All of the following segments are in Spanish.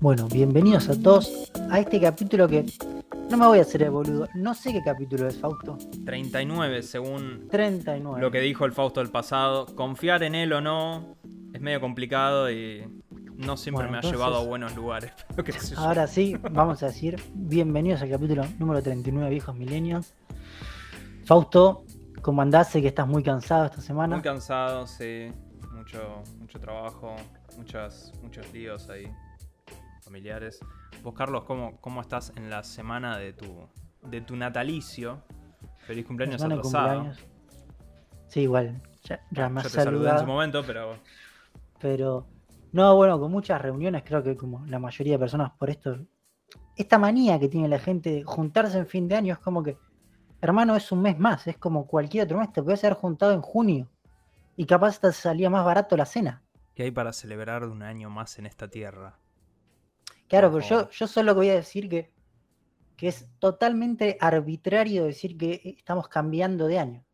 Bueno, bienvenidos a todos a este capítulo que no me voy a hacer el boludo. No sé qué capítulo es, Fausto. 39, según 39. lo que dijo el Fausto del pasado. Confiar en él o no es medio complicado y no siempre Bueno, me ha llevado a buenos lugares. Ahora sí, vamos a decir bienvenidos al capítulo número 39, viejos milenios. Fausto, ¿cómo andás? Sé que estás muy cansado esta semana. Muy cansado, sí. Mucho, mucho trabajo, muchas, muchos líos ahí familiares. Vos, Carlos, ¿cómo, cómo estás en la semana de tu, de tu natalicio? Feliz cumpleaños atrasado. cumpleaños. Sí, igual. Ya, ya me Yo te saludé en saludado. su momento, pero Pero, no, bueno, con muchas reuniones, creo que como la mayoría de personas por esto, esta manía que tiene la gente de juntarse en fin de año es como que, hermano, es un mes más, es como cualquier otro mes, te puedes haber juntado en junio y capaz hasta salía más barato la cena. ¿qué hay para celebrar un año más en esta tierra? Claro, pero yo, yo solo voy a decir que, que es totalmente arbitrario decir que estamos cambiando de año.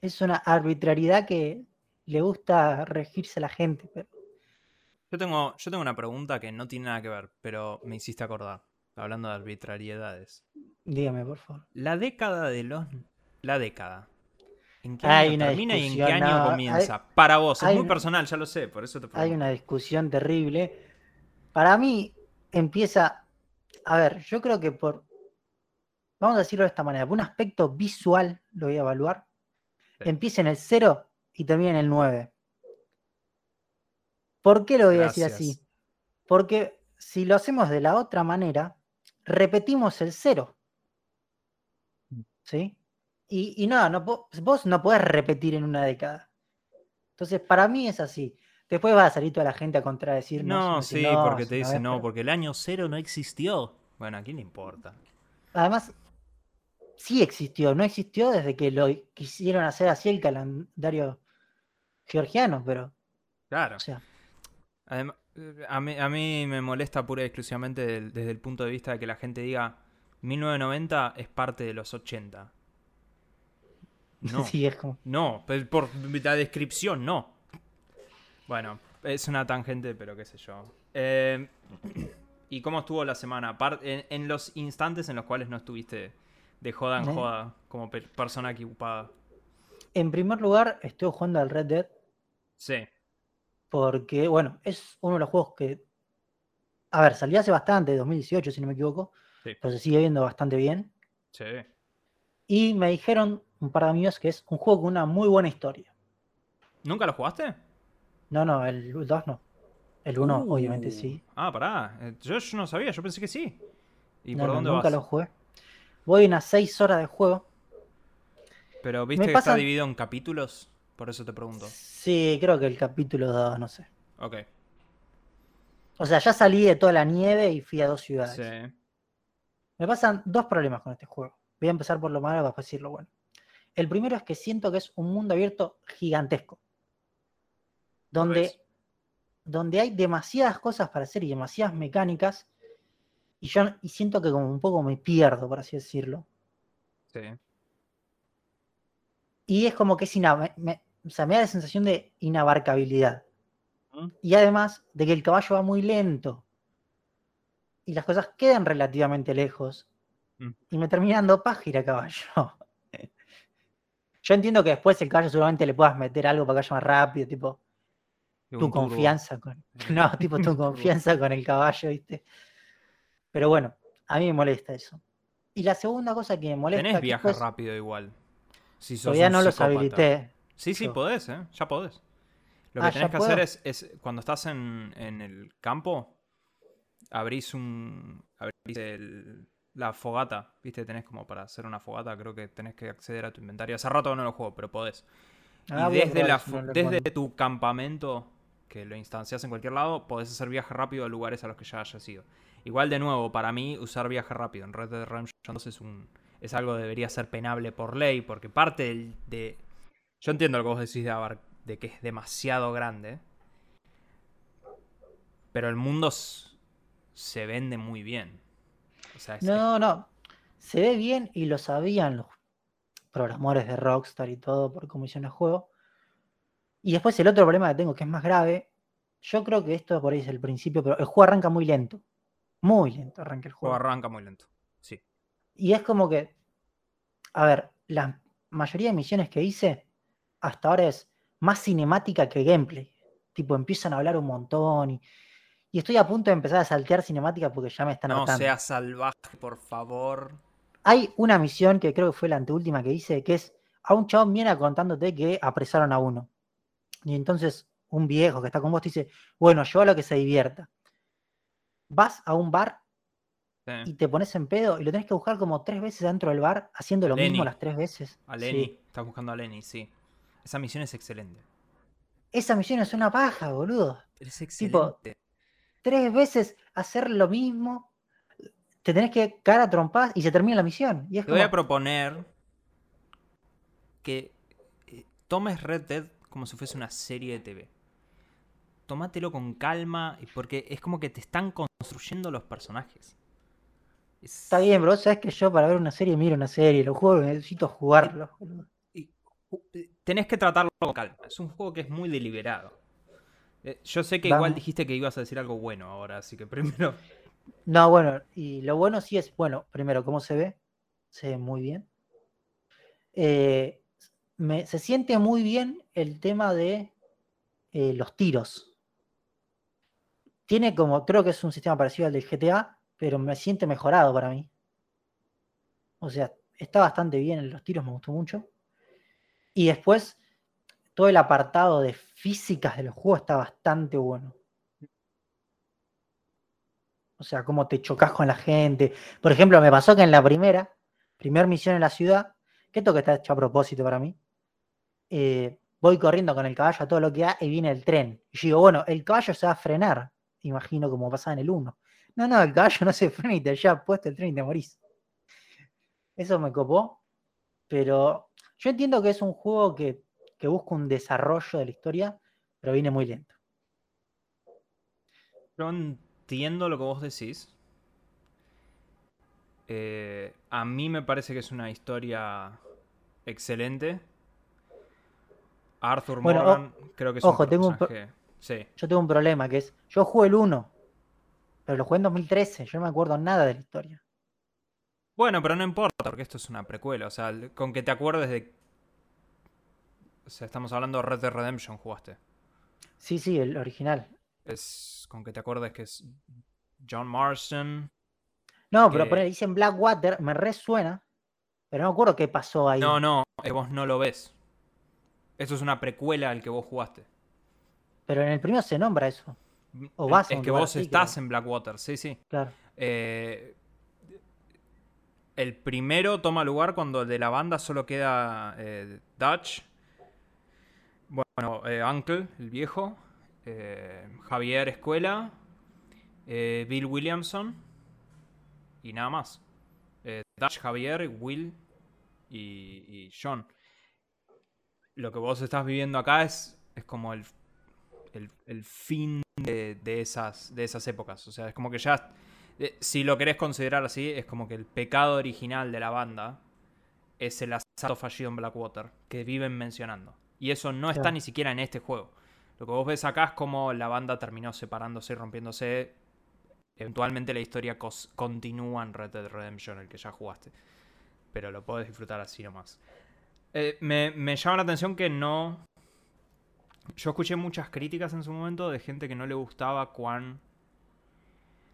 Es una arbitrariedad que le gusta regirse a la gente, pero Yo tengo, yo tengo una pregunta que no tiene nada que ver, pero me hiciste acordar, hablando de arbitrariedades. dígame, por favor. La década de los... La década. ¿En qué Hay año una termina y en qué año no, comienza? Para vos, es muy personal, ya lo sé, por eso te hay una discusión terrible. Para mí empieza, a ver, yo creo que por, vamos a decirlo de esta manera, por un aspecto visual lo voy a evaluar, Sí. empieza en el 0 y termina en el 9. ¿Por qué lo voy a decir así? Porque si lo hacemos de la otra manera, repetimos el 0. ¿Sí? Y, y no, no, vos no podés repetir en una década. Entonces, para mí es así. Después va a salir toda la gente a contradecirnos. No, decir, sí, porque te dicen no, porque el año cero no existió. Bueno, ¿a quién le importa? Además, sí existió, no existió desde que lo quisieron hacer así el calendario georgiano, pero, Claro. o sea, a, mí, a mí me molesta pura y exclusivamente del- desde el punto de vista de que la gente diga 1990 es parte de los 80. No. sí, es como. No, pues por la descripción no. Bueno, es una tangente, pero qué sé yo. Eh, ¿Y cómo estuvo la semana? En, en los instantes en los cuales no estuviste de joda en Eh. joda como per- persona ocupada. En primer lugar, estoy jugando al Red Dead Sí, porque, bueno, es uno de los juegos que. A ver, salió hace bastante, 2018, si no me equivoco, sí, pero se sigue viendo bastante bien. sí. Y me dijeron un par de amigos que es un juego con una muy buena historia. ¿Nunca lo jugaste? No, no, el 2 no. El 1, obviamente Uh, sí. Ah, pará. Eh, Yo, yo no sabía, yo pensé que sí. ¿Y No, por no, dónde nunca vas? lo jugué. Voy unas 6 horas de juego. Pero viste que pasan- está dividido en capítulos, por eso te pregunto. Sí, creo que el capítulo 2, no sé. Ok. O sea, ya salí de toda la nieve y fui a dos ciudades. Sí. Me pasan dos problemas con este juego. Voy a empezar por lo malo para después decir lo bueno. El primero es que siento que es un mundo abierto gigantesco. Donde, donde hay demasiadas cosas para hacer y demasiadas mecánicas. Y yo y siento que como un poco me pierdo, por así decirlo. Sí. Y es como que es inab- me, o sea, me da la sensación de inabarcabilidad. ¿Mm? Y además de que el caballo va muy lento. Y las cosas quedan relativamente lejos. Mm. Y me termina dando página caballo. Yo entiendo que después el caballo seguramente le puedas meter algo para que vaya más rápido, tipo tu turbo. confianza con. No, tipo tu confianza con el caballo, ¿viste? Pero bueno, a mí me molesta eso. Y la segunda cosa que me molesta. Tenés viaje después- rápido igual. Si Todavía no los psicópata. habilité. Sí, sí, yo. podés, ¿eh? Ya podés. Lo Ah, que tenés ¿ya que hacer es, es cuando estás en, en el campo, abrís un. abrís el- la fogata, ¿viste? Tenés como para hacer una fogata, creo que tenés que acceder a tu inventario. Hace rato no lo juego, pero podés. Ah, y voy a desde, la, no tu campamento, que lo instancias en cualquier lado, podés hacer viaje rápido a lugares a los que ya hayas ido. Igual, de nuevo, para mí, usar viaje rápido en Red Dead Redemption 2 es, un, es algo que debería ser penable por ley, porque parte de... Yo entiendo lo que vos decís de, de que es demasiado grande, pero el mundo se vende muy bien. O sea, No, no. Se ve bien y lo sabían los programadores de Rockstar y todo por cómo hicieron el juego. Y después el otro problema que tengo, que es más grave, yo creo que esto por ahí es el principio, pero el juego arranca muy lento. Muy lento arranca el El juego juego. arranca muy lento. Sí. Y es como que, a ver, la mayoría de misiones que hice hasta ahora es más cinemática que gameplay. Tipo, empiezan a hablar un montón y, y estoy a punto de empezar a saltear cinemática porque ya me están No hartando. seas salvaje, por favor. Hay una misión que creo que fue la anteúltima que hice, que es a un chabón viene contándote que apresaron a uno. Y entonces un viejo que está con vos te dice, bueno, yo a lo que se divierta. Vas a un bar Sí. y te pones en pedo y lo tenés que buscar como tres veces dentro del bar, haciendo lo mismo las tres veces. A Sí. Lenny. Estás buscando a Lenny, sí. Esa misión es excelente. Esa misión es una paja, boludo. Es Tipo, excelente. Tres veces hacer lo mismo, te tenés que caer a trompadas y se termina la misión. Y es Te voy a proponer que eh, tomes Red Dead como si fuese una serie de TV. Tómatelo con calma, porque es como que te están construyendo los personajes. Es- está bien, pero vos sabés que yo para ver una serie miro una serie, los juegos necesito jugarlos. boludo. y- eh, tenés que tratarlo con calma. Es un juego que es muy deliberado. Eh, yo sé que igual dijiste que ibas a decir algo bueno ahora, así que primero. No, bueno, y lo bueno sí es, bueno, primero, ¿cómo se ve? Se ve muy bien. Eh, me- se siente muy bien el tema de eh, los tiros. Tiene como, creo que es un sistema parecido al del GTA, pero me siente mejorado para mí. O sea, está bastante bien en los tiros, me gustó mucho. Y después, todo el apartado de físicas de los juegos está bastante bueno. O sea, cómo te chocas con la gente. Por ejemplo, me pasó que en la primera, primer misión en la ciudad, que esto que está hecho a propósito para mí, eh, voy corriendo con el caballo a todo lo que da y viene el tren. Y yo digo, bueno, el caballo se va a frenar, imagino como pasaba en el 1. No, no, el caballo no se frena y te lleva puesto el tren y te morís. Eso me copó, pero yo entiendo que es un juego que, que busca un desarrollo de la historia, pero viene muy lento. Yo entiendo lo que vos decís. Eh, a mí me parece que es una historia excelente. Arthur Bueno, o- Morgan creo que es ojo, un tengo un. Sí. Yo tengo un problema, que es, yo jugué el 1, pero lo jugué en 2013, yo no me acuerdo nada de la historia. Bueno, pero no importa, porque esto es una precuela. O sea, con que te acuerdes de... O sea, estamos hablando de Red Dead Redemption, jugaste. Sí, sí, el original. Es con que te acuerdes que es John Marston. No, pero que- poner, dicen Blackwater, me resuena, pero no me acuerdo qué pasó ahí. No, no, es vos no lo ves. Esto es una precuela al que vos jugaste. Pero en el primero se nombra eso, O El- vas es que vos así, estás creo. en Blackwater, sí, sí. claro. Eh, el primero toma lugar cuando de la banda solo queda eh, Dutch. Bueno, eh, Uncle, el viejo. eh, Javier Escuela. eh, Bill Williamson. Y nada más. Dutch, Javier, Will y, John. Lo que vos estás viviendo acá es, es como el, el, el fin de, de esas, de esas épocas. O sea, es como que ya si lo querés considerar así, es como que el pecado original de la banda es el asalto fallido en Blackwater, que viven mencionando. Y eso no está Claro. ni siquiera en este juego. Lo que vos ves acá es como la banda terminó separándose y rompiéndose. Eventualmente la historia continúa en Red Dead Redemption, el que ya jugaste. Pero lo podés disfrutar así nomás. Eh, me, me llama la atención que no... Yo escuché muchas críticas en su momento de gente que no le gustaba cuán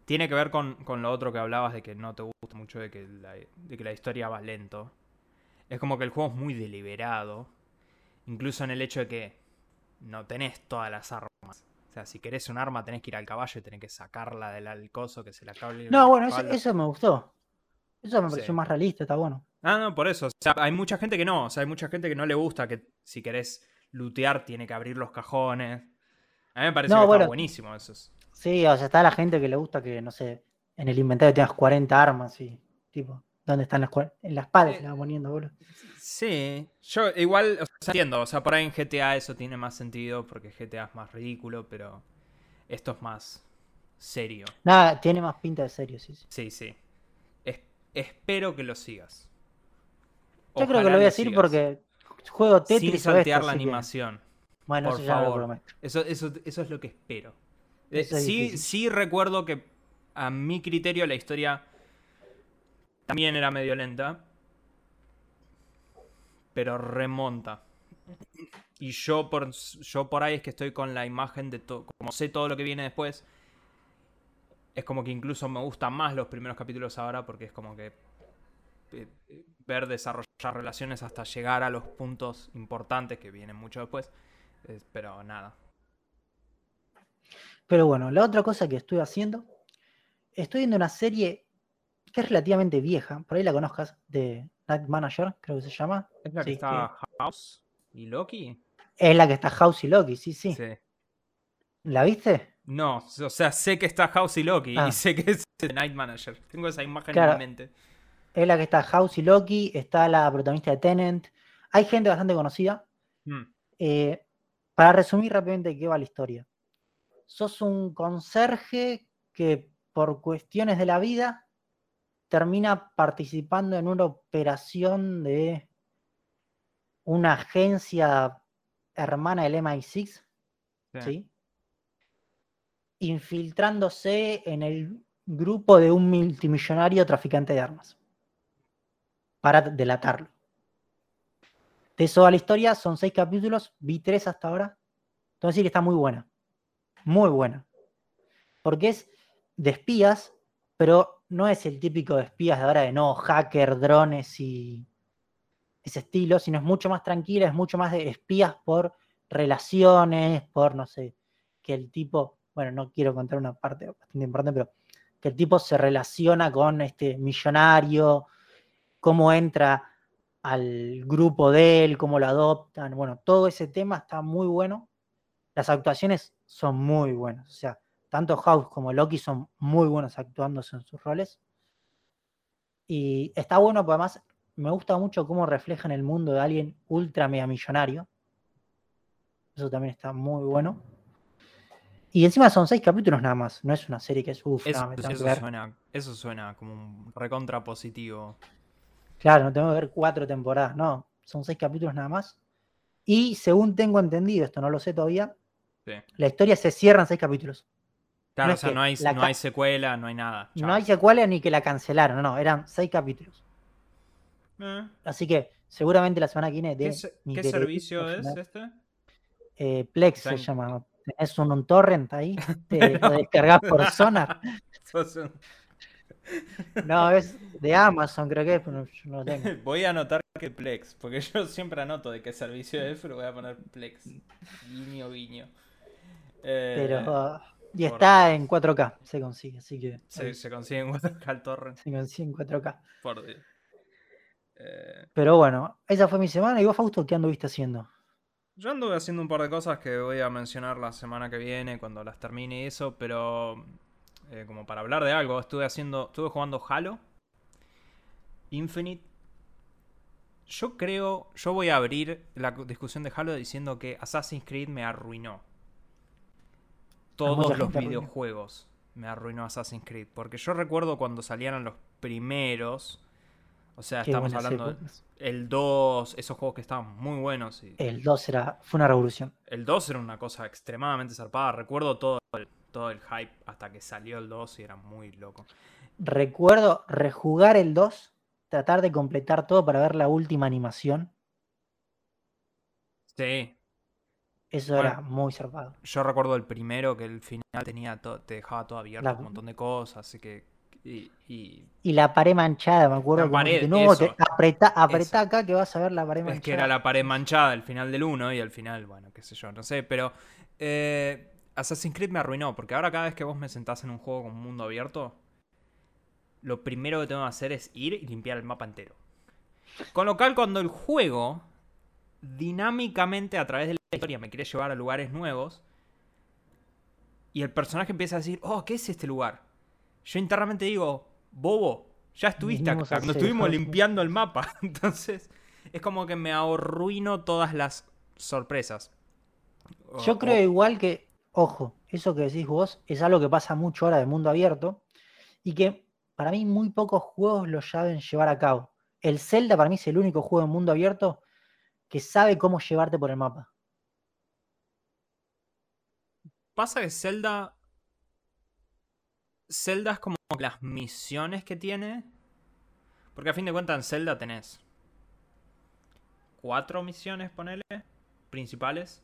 tiene que ver con, con lo otro que hablabas de que no te gusta mucho de que, la, de que la historia va lento. Es como que el juego es muy deliberado. Incluso en el hecho de que no tenés todas las armas. O sea, si querés un arma tenés que ir al caballo y tenés que sacarla del alcozo que se la cable. No, bueno, eso, eso me gustó. Eso me Sí. pareció más realista, está bueno. Ah, no, por eso. O sea, hay mucha gente que no. O sea, hay mucha gente que no le gusta que si querés lootear tiene que abrir los cajones. A mí me parece No, que está buenísimo eso. es- Sí, o sea, está la gente que le gusta que, no sé, en el inventario tengas 40 armas y, tipo, ¿dónde están las En la espalda Eh, la van poniendo, boludo. Sí, yo igual o sea, entiendo, o sea, por ahí en GTA eso tiene más sentido porque GTA es más ridículo, pero esto es más serio. Nada, tiene más pinta de serio, sí, sí. Sí, sí. Es- espero que lo sigas. Yo creo que lo voy a decir sigas. porque juego Tetris Sin esto, saltear la que- animación. Bueno, Por eso ya lo favor. prometo. Eso, eso, eso es lo que espero. Eh, es sí, difícil. sí recuerdo que a mi criterio la historia también era medio lenta. Pero remonta. Y yo por, yo por ahí es que estoy con la imagen de todo. Como sé todo lo que viene después. Es como que incluso me gustan más los primeros capítulos ahora. Porque es como que. eh, ver desarrollar relaciones hasta llegar a los puntos importantes que vienen mucho después. Eh, pero nada. Pero bueno, la otra cosa que estoy haciendo, estoy viendo una serie que es relativamente vieja, por ahí la conozcas, de Night Manager, creo que se llama. ¿Es la que está House y Loki? Es la que está House y Loki, sí, sí. Sí. ¿La viste? No, o sea, sé que está House y Loki Ah. y sé que es The Night Manager. Tengo esa imagen Claro. en mi mente. Es la que está House y Loki, está la protagonista de Tenant. Hay gente bastante conocida. Hmm. Eh, para resumir rápidamente de qué va la historia. Sos un conserje que por cuestiones de la vida termina participando en una operación de una agencia hermana del MI6, Sí. ¿sí? infiltrándose en el grupo de un multimillonario traficante de armas para delatarlo. De eso va la historia, son seis capítulos, vi tres hasta ahora. Entonces sí que está muy buena. Muy buena. Porque es de espías, pero no es el típico de espías de ahora de no, hacker, drones y ese estilo, sino es mucho más tranquila, es mucho más de espías por relaciones, por no sé, que el tipo, bueno, no quiero contar una parte bastante importante, pero que el tipo se relaciona con este millonario, cómo entra al grupo de él, cómo lo adoptan, bueno, todo ese tema está muy bueno. Las actuaciones son muy buenas, o sea, tanto House como Loki son muy buenos actuándose en sus roles. Y está bueno, porque además me gusta mucho cómo reflejan el mundo de alguien ultra mega millonario. Eso también está muy bueno. Y encima son seis capítulos nada más, no es una serie que es uff, Eso, tengo que eso suena, eso suena como un recontra positivo. Claro, no tengo que ver cuatro temporadas, no, son seis capítulos nada más. Y según tengo entendido, esto no lo sé todavía, Sí. la historia se cierra en seis capítulos. Claro, No o sea, no hay, no hay secuela, no hay nada. No hay secuela ni que la cancelaron, no, eran seis capítulos. Eh, Así que seguramente la semana que viene ¿Qué, se- servicio es este? eh, Plex se llama. Tenés un, un torrent ahí, te lo descargas por Sonar. No, es de Amazon, creo que es, pero yo no lo tengo. Voy a anotar que Plex, porque yo siempre anoto de qué servicio es, pero voy a poner Plex. Guiño, guiño. Eh, Pero, y por- está en 4K, se consigue, así que se, se consigue en 4K el torrent, se consigue en 4K. por Dios. Eh, Pero bueno, esa fue mi semana. ¿Y vos, Fausto, qué anduviste haciendo? Yo anduve haciendo un par de cosas que voy a mencionar la semana que viene cuando las termine y eso, pero eh, como para hablar de algo, estuve haciendo, estuve jugando Halo Infinite. Yo creo, yo voy a abrir la discusión de Halo diciendo que Assassin's Creed me arruinó. Todos los videojuegos me arruinó Assassin's Creed, porque yo recuerdo cuando salieron los primeros, o sea, Qué estamos hablando épocas. el 2, esos juegos que estaban muy buenos y El 2 era, fue una revolución. el 2 era una cosa extremadamente zarpada. Recuerdo todo el, todo el hype hasta que salió el 2 y era muy loco. Recuerdo rejugar el 2, tratar de completar todo para ver la última animación. Sí, Eso Bueno. era muy zarpado. yo recuerdo el primero que el final tenía te dejaba todo abierto, La- un montón de cosas, así que... Y, y- Y la pared manchada, me acuerdo. La pared, de nuevo, te- apretá, apretá acá que vas a ver la pared manchada. es que era la pared manchada al final del 1 y al final, bueno, qué sé yo, no sé, pero... eh, Assassin's Creed me arruinó, porque ahora cada vez que vos me sentás en un juego con un mundo abierto, lo primero que tengo que hacer es ir y limpiar el mapa entero. Con lo cual, cuando el juego dinámicamente a través de historia me quiere llevar a lugares nuevos y el personaje empieza a decir, oh, ¿qué es este lugar? Yo internamente digo, bobo, ya estuviste acá, cuando estuvimos limpiando el mapa. Entonces, es como que me arruino todas las sorpresas. O- Yo creo o- igual que, ojo, eso que decís vos es algo que pasa mucho ahora de mundo abierto y que para mí muy pocos juegos lo saben llevar a cabo. El Zelda para mí es el único juego en mundo abierto que sabe cómo llevarte por el mapa. Pasa que Zelda. Zelda es como las misiones que tiene. Porque a fin de cuentas en Zelda tenés. Cuatro misiones, ponele. Principales.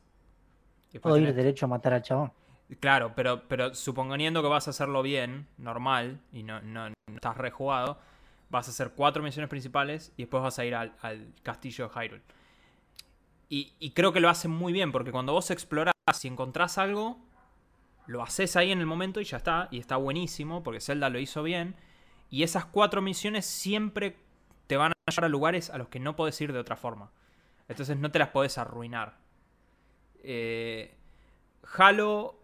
Puedo ir derecho a matar al chabón. Claro, pero, pero suponiendo que vas a hacerlo bien, normal, y no, no, estás rejugado, vas a hacer cuatro misiones principales y después vas a ir al, castillo de Hyrule. Y, y, creo que lo hacen muy bien, porque cuando vos explorás y encontrás algo, lo haces ahí en el momento y ya está, y está buenísimo, porque Zelda lo hizo bien. Y esas cuatro misiones siempre te van a llevar a lugares a los que no podés ir de otra forma. Entonces no te las podés arruinar. Eh, Halo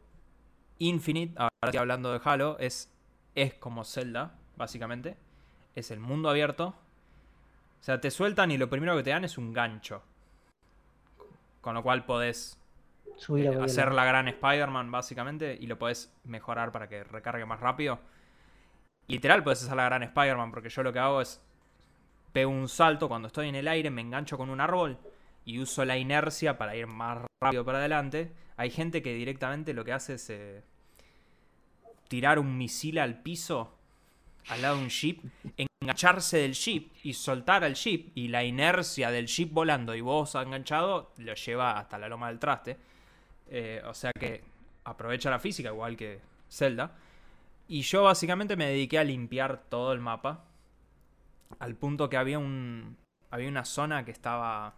Infinite, ahora estoy hablando de Halo, es, es como Zelda, básicamente. Es el mundo abierto. O sea, te sueltan y lo primero que te dan es un gancho. Con lo cual podés Subir eh, hacer la gran Spider-Man, básicamente, y lo podés mejorar para que recargue más rápido. Literal, podés hacer la gran Spider-Man, porque yo lo que hago es pego un salto cuando estoy en el aire, me engancho con un árbol y uso la inercia para ir más rápido para adelante. Hay gente que directamente lo que hace es eh, tirar un misil al piso al lado de un jeep, engancharse del jeep y soltar al jeep y la inercia del jeep volando y vos enganchado lo lleva hasta la loma del traste. Eh, o sea que aprovecha la física igual que Zelda. Y yo básicamente me dediqué a limpiar todo el mapa. Al punto que había un. Había una zona que estaba.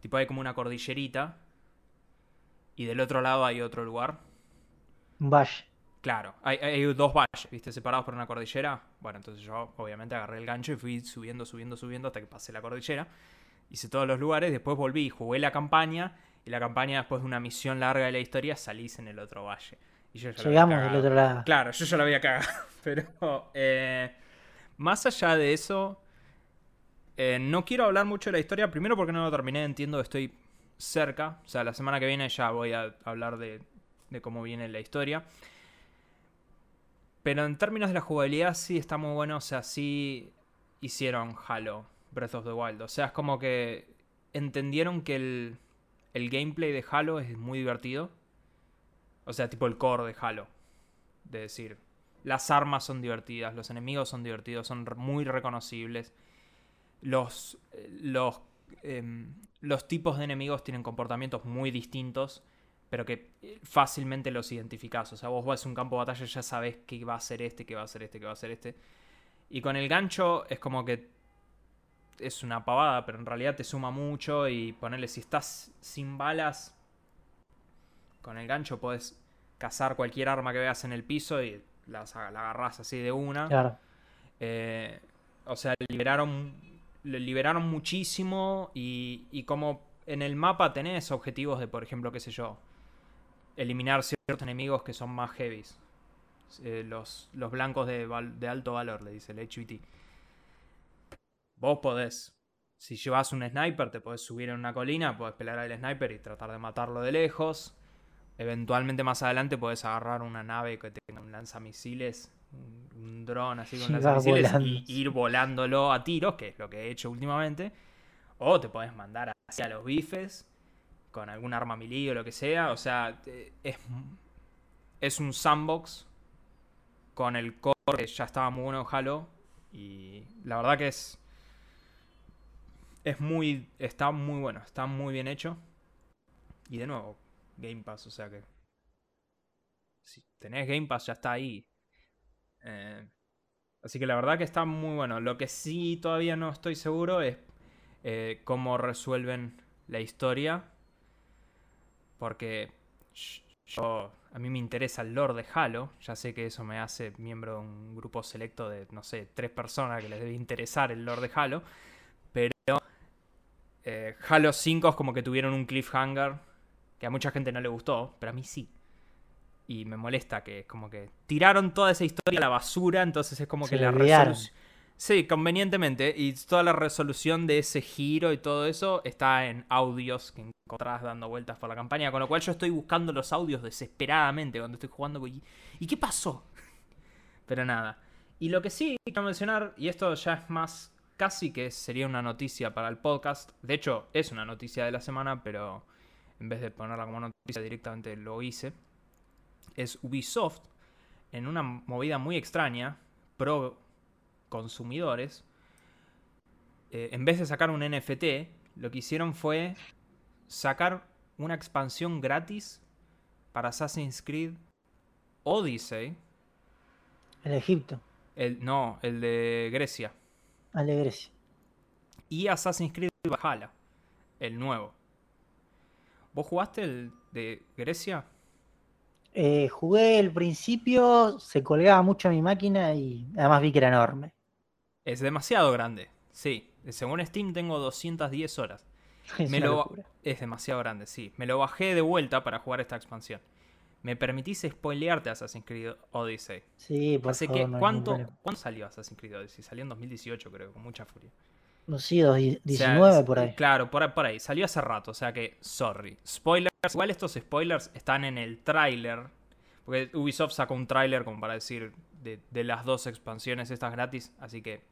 Tipo, hay como una cordillerita. Y del otro lado hay otro lugar. Un valle. Claro, hay, dos valles, ¿viste? Separados por una cordillera. Bueno, entonces yo obviamente agarré el gancho y fui subiendo, subiendo, subiendo hasta que pasé la cordillera. Hice todos los lugares, después volví y jugué la campaña. Y la campaña, después de una misión larga de la historia, salís en el otro valle. Y yo Llegamos del otro lado. Claro, yo ya lo había cagado. Pero eh, más allá de eso, eh, no quiero hablar mucho de la historia. Primero porque no lo terminé, entiendo que estoy cerca. O sea, la semana que viene ya voy a hablar de, de cómo viene la historia. Pero en términos de la jugabilidad sí está muy bueno. O sea, sí hicieron Halo Breath of the Wild. O sea, es como que entendieron que el, el gameplay de Halo es muy divertido. O sea, tipo el core de Halo. De decir, las armas son divertidas, los enemigos son divertidos, son muy reconocibles. Los, los, em, los tipos de enemigos tienen comportamientos muy distintos, pero que eh, fácilmente los identificás. O sea, vos vas a un campo de batalla y ya sabes qué va a ser este, qué va a ser este, qué va a ser este. Y con el gancho es como que es una pavada, pero en realidad te suma mucho y ponerle si estás sin balas, con el gancho puedes cazar cualquier arma que veas en el piso y la, la agarras así de una. Claro. Eh, o sea, liberaron, liberaron muchísimo y, y como en el mapa tenés objetivos de, por ejemplo, qué sé yo, eliminar ciertos enemigos que son más heavies. Eh, los, los blancos de, de alto valor, le dice el HVT. Vos podés, si llevas un sniper, te podés subir en una colina, podés pelear al sniper y tratar de matarlo de lejos. Eventualmente más adelante podés agarrar una nave que tenga un lanzamisiles, un, dron así con lanzamisiles y ir volándolo a tiros, que es lo que he hecho últimamente. O te podés mandar hacia los bifes con algún arma melee o lo que sea. O sea, es, es un sandbox con el core que ya estaba muy bueno en Halo. Y la verdad que es es muy. Está muy bueno, está muy bien hecho. Y de nuevo, Game Pass, o sea que. Si tenés Game Pass, ya está ahí. Eh, así que la verdad que está muy bueno. Lo que sí todavía no estoy seguro es eh, cómo resuelven la historia. Porque yo, a mí me interesa el lore de Halo. Ya sé que eso me hace miembro de un grupo selecto de, no sé, tres personas que les debe interesar el lore de Halo. Eh, Halo 5 es como que tuvieron un cliffhanger que a mucha gente no le gustó, pero a mí sí. Y me molesta que es como que tiraron toda esa historia a la basura, entonces es como que la resolución... Sí, convenientemente. Y toda la resolución de ese giro y todo eso está en audios que encontrás dando vueltas por la campaña. Con lo cual yo estoy buscando los audios desesperadamente cuando estoy jugando. ¿Y qué pasó? Pero nada. Y lo que sí quiero mencionar, y esto ya es más casi que sería una noticia para el podcast. De hecho, es una noticia de la semana, pero en vez de ponerla como noticia directamente lo hice. es Ubisoft, en una movida muy extraña, pro consumidores, eh, en vez de sacar un NFT, lo que hicieron fue sacar una expansión gratis para Assassin's Creed Odyssey. El Egipto. El, no, el de Grecia. Grecia. Y Assassin's Creed Valhalla, el nuevo. ¿Vos jugaste el de Grecia? Eh, jugué el principio, se colgaba mucho a mi máquina y además vi que era enorme. Es demasiado grande, sí. Según Steam tengo 210 horas. Es, Me lo-. Es demasiado grande, sí. Me lo bajé de vuelta para jugar esta expansión. ¿Me permitís spoilearte Assassin's Creed Odyssey? Sí, por Así favor, que, no ¿cuánto. ¿cuándo salió Assassin's Creed Odyssey? Salió en 2018, creo, con mucha furia. No sé, dos- O sea, 19 por ahí. Claro, por, ahí- por ahí. Salió hace rato, o sea que, sorry. Spoilers. Igual estos spoilers están en el tráiler. Porque Ubisoft sacó un tráiler como para decir de, de las dos expansiones estas gratis. Así que,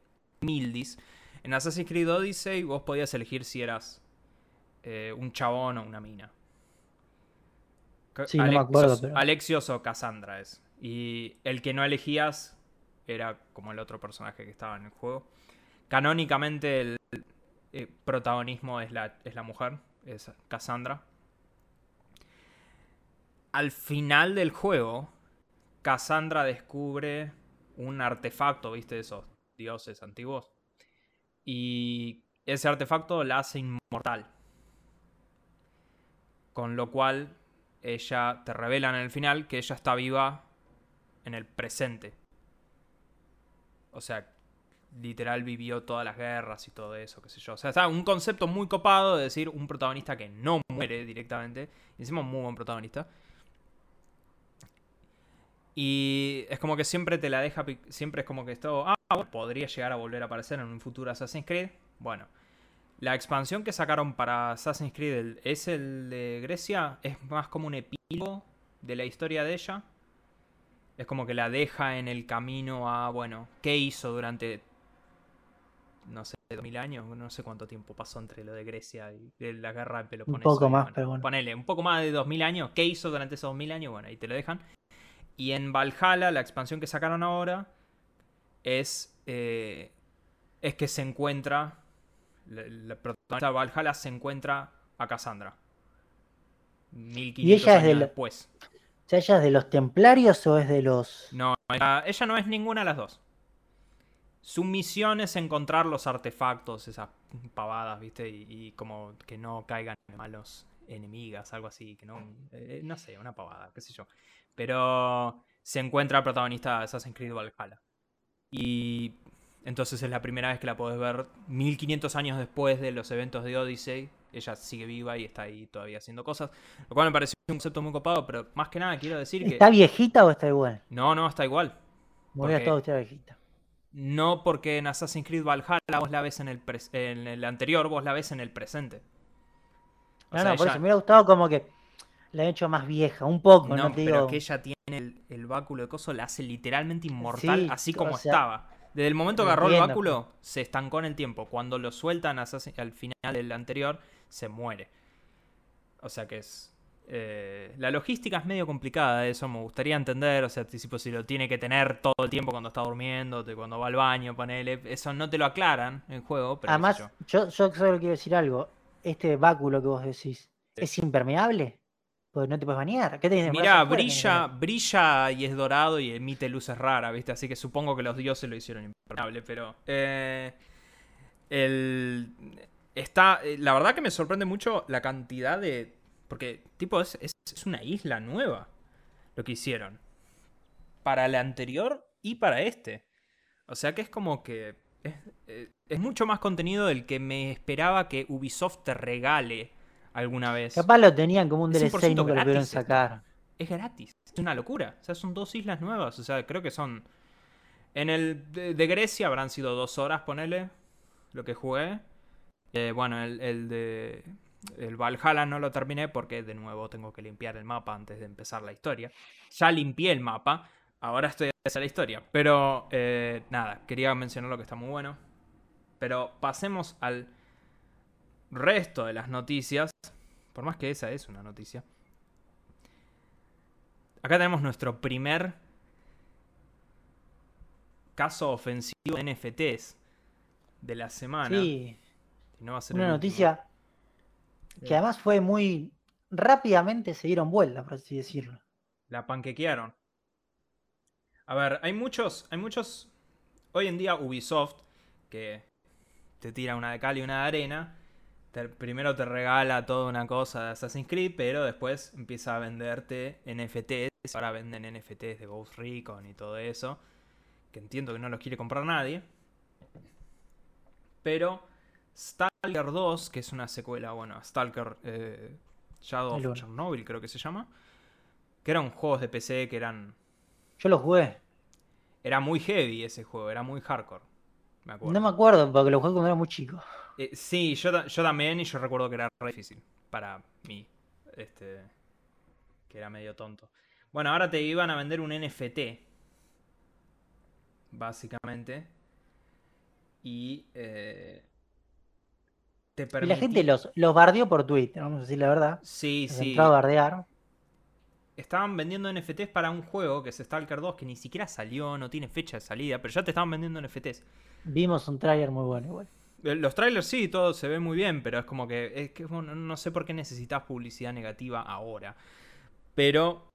mildis. En Assassin's Creed Odyssey vos podías elegir si eras eh, un chabón o una mina. Sí, no me acuerdo, pero- Alexios o Cassandra es. Y el que no elegías era como el otro personaje que estaba en el juego. Canónicamente el eh, protagonismo es la, es la mujer, es Cassandra. Al final del juego, Cassandra descubre un artefacto, ¿viste? Esos dioses antiguos. Y ese artefacto la hace inmortal. Con lo cual, ella te revela en el final que ella está viva en el presente. O sea, literal vivió todas las guerras y todo eso, qué sé yo. O sea, está un concepto muy copado de decir un protagonista que no muere directamente. Y encima un muy buen protagonista. Y es como que siempre te la deja, siempre es como que esto, ah, podría llegar a volver a aparecer en un futuro Assassin's Creed. Bueno, la expansión que sacaron para Assassin's Creed es el de Grecia, es más como un epílogo de la historia de ella. Es como que la deja en el camino a, bueno, ¿qué hizo durante, no sé, 2000 años? No sé cuánto tiempo pasó entre lo de Grecia y de la guerra de Peloponeso. poco y más, pero bueno. Ponele, un poco más de 2000 años. ¿Qué hizo durante esos 2000 años? Bueno, ahí te lo dejan. Y en Valhalla, la expansión que sacaron ahora, es, eh, es que se encuentra, la, la protagonista de Valhalla se encuentra a Cassandra. 1500 ¿Y ella es años del- después. O sea, ¿ella es de los templarios o es de los.? No, ella, ella no es ninguna de las dos. Su misión es encontrar los artefactos, esas pavadas, ¿viste? Y, y como que no caigan en malos enemigas, algo así, que no. eh, no sé, una pavada, qué sé yo. Pero se encuentra protagonista de Assassin's Creed Valhalla. Y entonces es la primera vez que la podés ver 1500 años después de los eventos de Odyssey. Ella sigue viva y está ahí todavía haciendo cosas. Lo cual me pareció un concepto muy copado, pero más que nada quiero decir que. ¿Está viejita o está igual? No, no, está igual. Porque- estado usted viejita. No porque en Assassin's Creed Valhalla vos la ves en el, pres- en el anterior, vos la ves en el presente. O No, sea, no, por ella- eso me hubiera gustado como que la han hecho más vieja, un poco, no, No, te pero digo. que ella tiene el, el báculo de coso, la hace literalmente inmortal, Sí, así o como sea, estaba. Desde el momento que agarró el báculo, se estancó en el tiempo. Cuando lo sueltan al final del anterior, se muere. O sea que es. eh, la logística es medio complicada, eso me gustaría entender. O sea, tipo, si lo tiene que tener todo el tiempo cuando está durmiendo, cuando va al baño, ponele. Eso no te lo aclaran en juego, pero. Además, yo. yo, yo solo quiero decir algo. Este báculo que vos decís, ¿es impermeable? Pues no te puedes bañar. ¿Qué tenés el afuera? brilla, brilla y es dorado y emite luces raras, ¿viste? Así que supongo que los dioses lo hicieron impermeable, pero. eh, el. Está. eh, La verdad que me sorprende mucho la cantidad de. Porque, tipo, es, es, es una isla nueva lo que hicieron. Para la anterior y para este. O sea que es como que. Es, eh, es mucho más contenido del que me esperaba que Ubisoft te regale alguna vez. Capaz lo tenían como un DLC y 100% nunca lo pudieron esto. sacar. es gratis. Es una locura. O sea, son dos islas nuevas. O sea, creo que son. En el de, de Grecia habrán sido dos horas, ponele. Lo que jugué. Eh, bueno, el, el de. El Valhalla no lo terminé porque de nuevo tengo que limpiar el mapa antes de empezar la historia. Ya limpié el mapa. Ahora estoy a hacer la historia. Pero eh, nada, quería mencionar lo que está muy bueno. Pero pasemos al resto de las noticias. Por más que esa es una noticia. Acá tenemos nuestro primer caso ofensivo de NFTs de la semana. Sí, Y no va a ser una último. noticia que además fue muy rápidamente se dieron vuelta, por así decirlo. La panquequearon. A ver, hay muchos, hay muchos. Hoy en día Ubisoft, que te tira una de cal y una de arena, te- primero te regala toda una cosa de Assassin's Creed, pero después empieza a venderte NFTs. Ahora venden NFTs de Ghost Recon y todo eso. Que entiendo que no los quiere comprar nadie. Pero Stalker 2, que es una secuela, bueno, Stalker eh, Shadow El of. Chernobyl creo que se llama. Que eran juegos de PC que eran... Yo lo jugué. Era muy heavy ese juego, era muy hardcore. Me acuerdo. No me acuerdo porque lo jugué cuando era muy chico. Eh, sí, yo, yo también y yo recuerdo que era re difícil para mí. Este, que era medio tonto. Bueno, ahora te iban a vender un NFT. Básicamente. Y... eh, te Y la permití- gente los, los bardeó por Twitter, vamos a decir la verdad. Sí, Los sí. a bardear. Estaban vendiendo NFTs para un juego que es Stalker 2 que ni siquiera salió, no tiene fecha de salida, pero ya te estaban vendiendo NFTs. Vimos un tráiler muy bueno igual. Eh, Los trailers sí, todo se ve muy bien, pero es como que, es que bueno, no sé por qué necesitas publicidad negativa ahora. Pero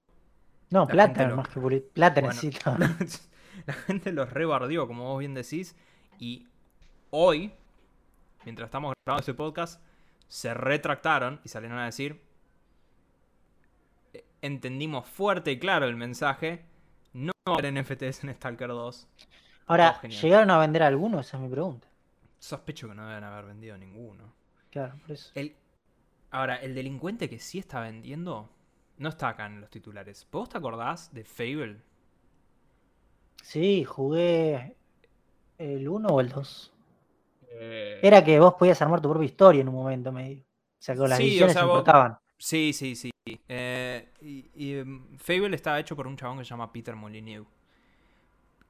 No, La plata lo- más que publi- Plata Bueno. necesito. la gente los rebardeó, como vos bien decís. Y hoy, mientras estamos grabando este podcast, se retractaron y salieron a decir: "Eh, Entendimos fuerte y claro el mensaje. No va a haber NFTs en Stalker 2. Ahora, Oh. ¿llegaron a vender alguno? Esa es mi pregunta. Sospecho que no deben haber vendido ninguno. Claro, por eso. El... Ahora, el delincuente que sí está vendiendo no está acá en los titulares. ¿Vos te acordás de Fable? Sí, jugué el 1 o el 2. Eh, Era que vos podías armar tu propia historia en un momento medio. O sea, que las Sí, o vos-. Sí, sí, sí. Eh, y y, em, Fable está hecho por un chabón que se llama Peter Molyneux.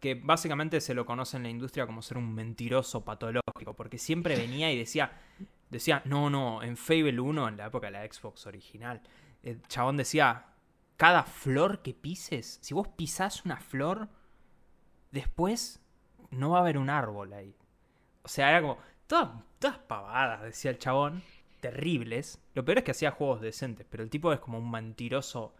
Que básicamente se lo conoce en la industria como ser un mentiroso patológico. Porque siempre venía y decía, decía, no, no, en Fable 1, en la época de la Xbox original, el chabón decía, cada flor que pises, si vos pisás una flor, después no va a haber un árbol ahí. O sea, era como, todas, todas pavadas, decía el chabón, terribles. Lo peor es que hacía juegos decentes, pero el tipo es como un mentiroso.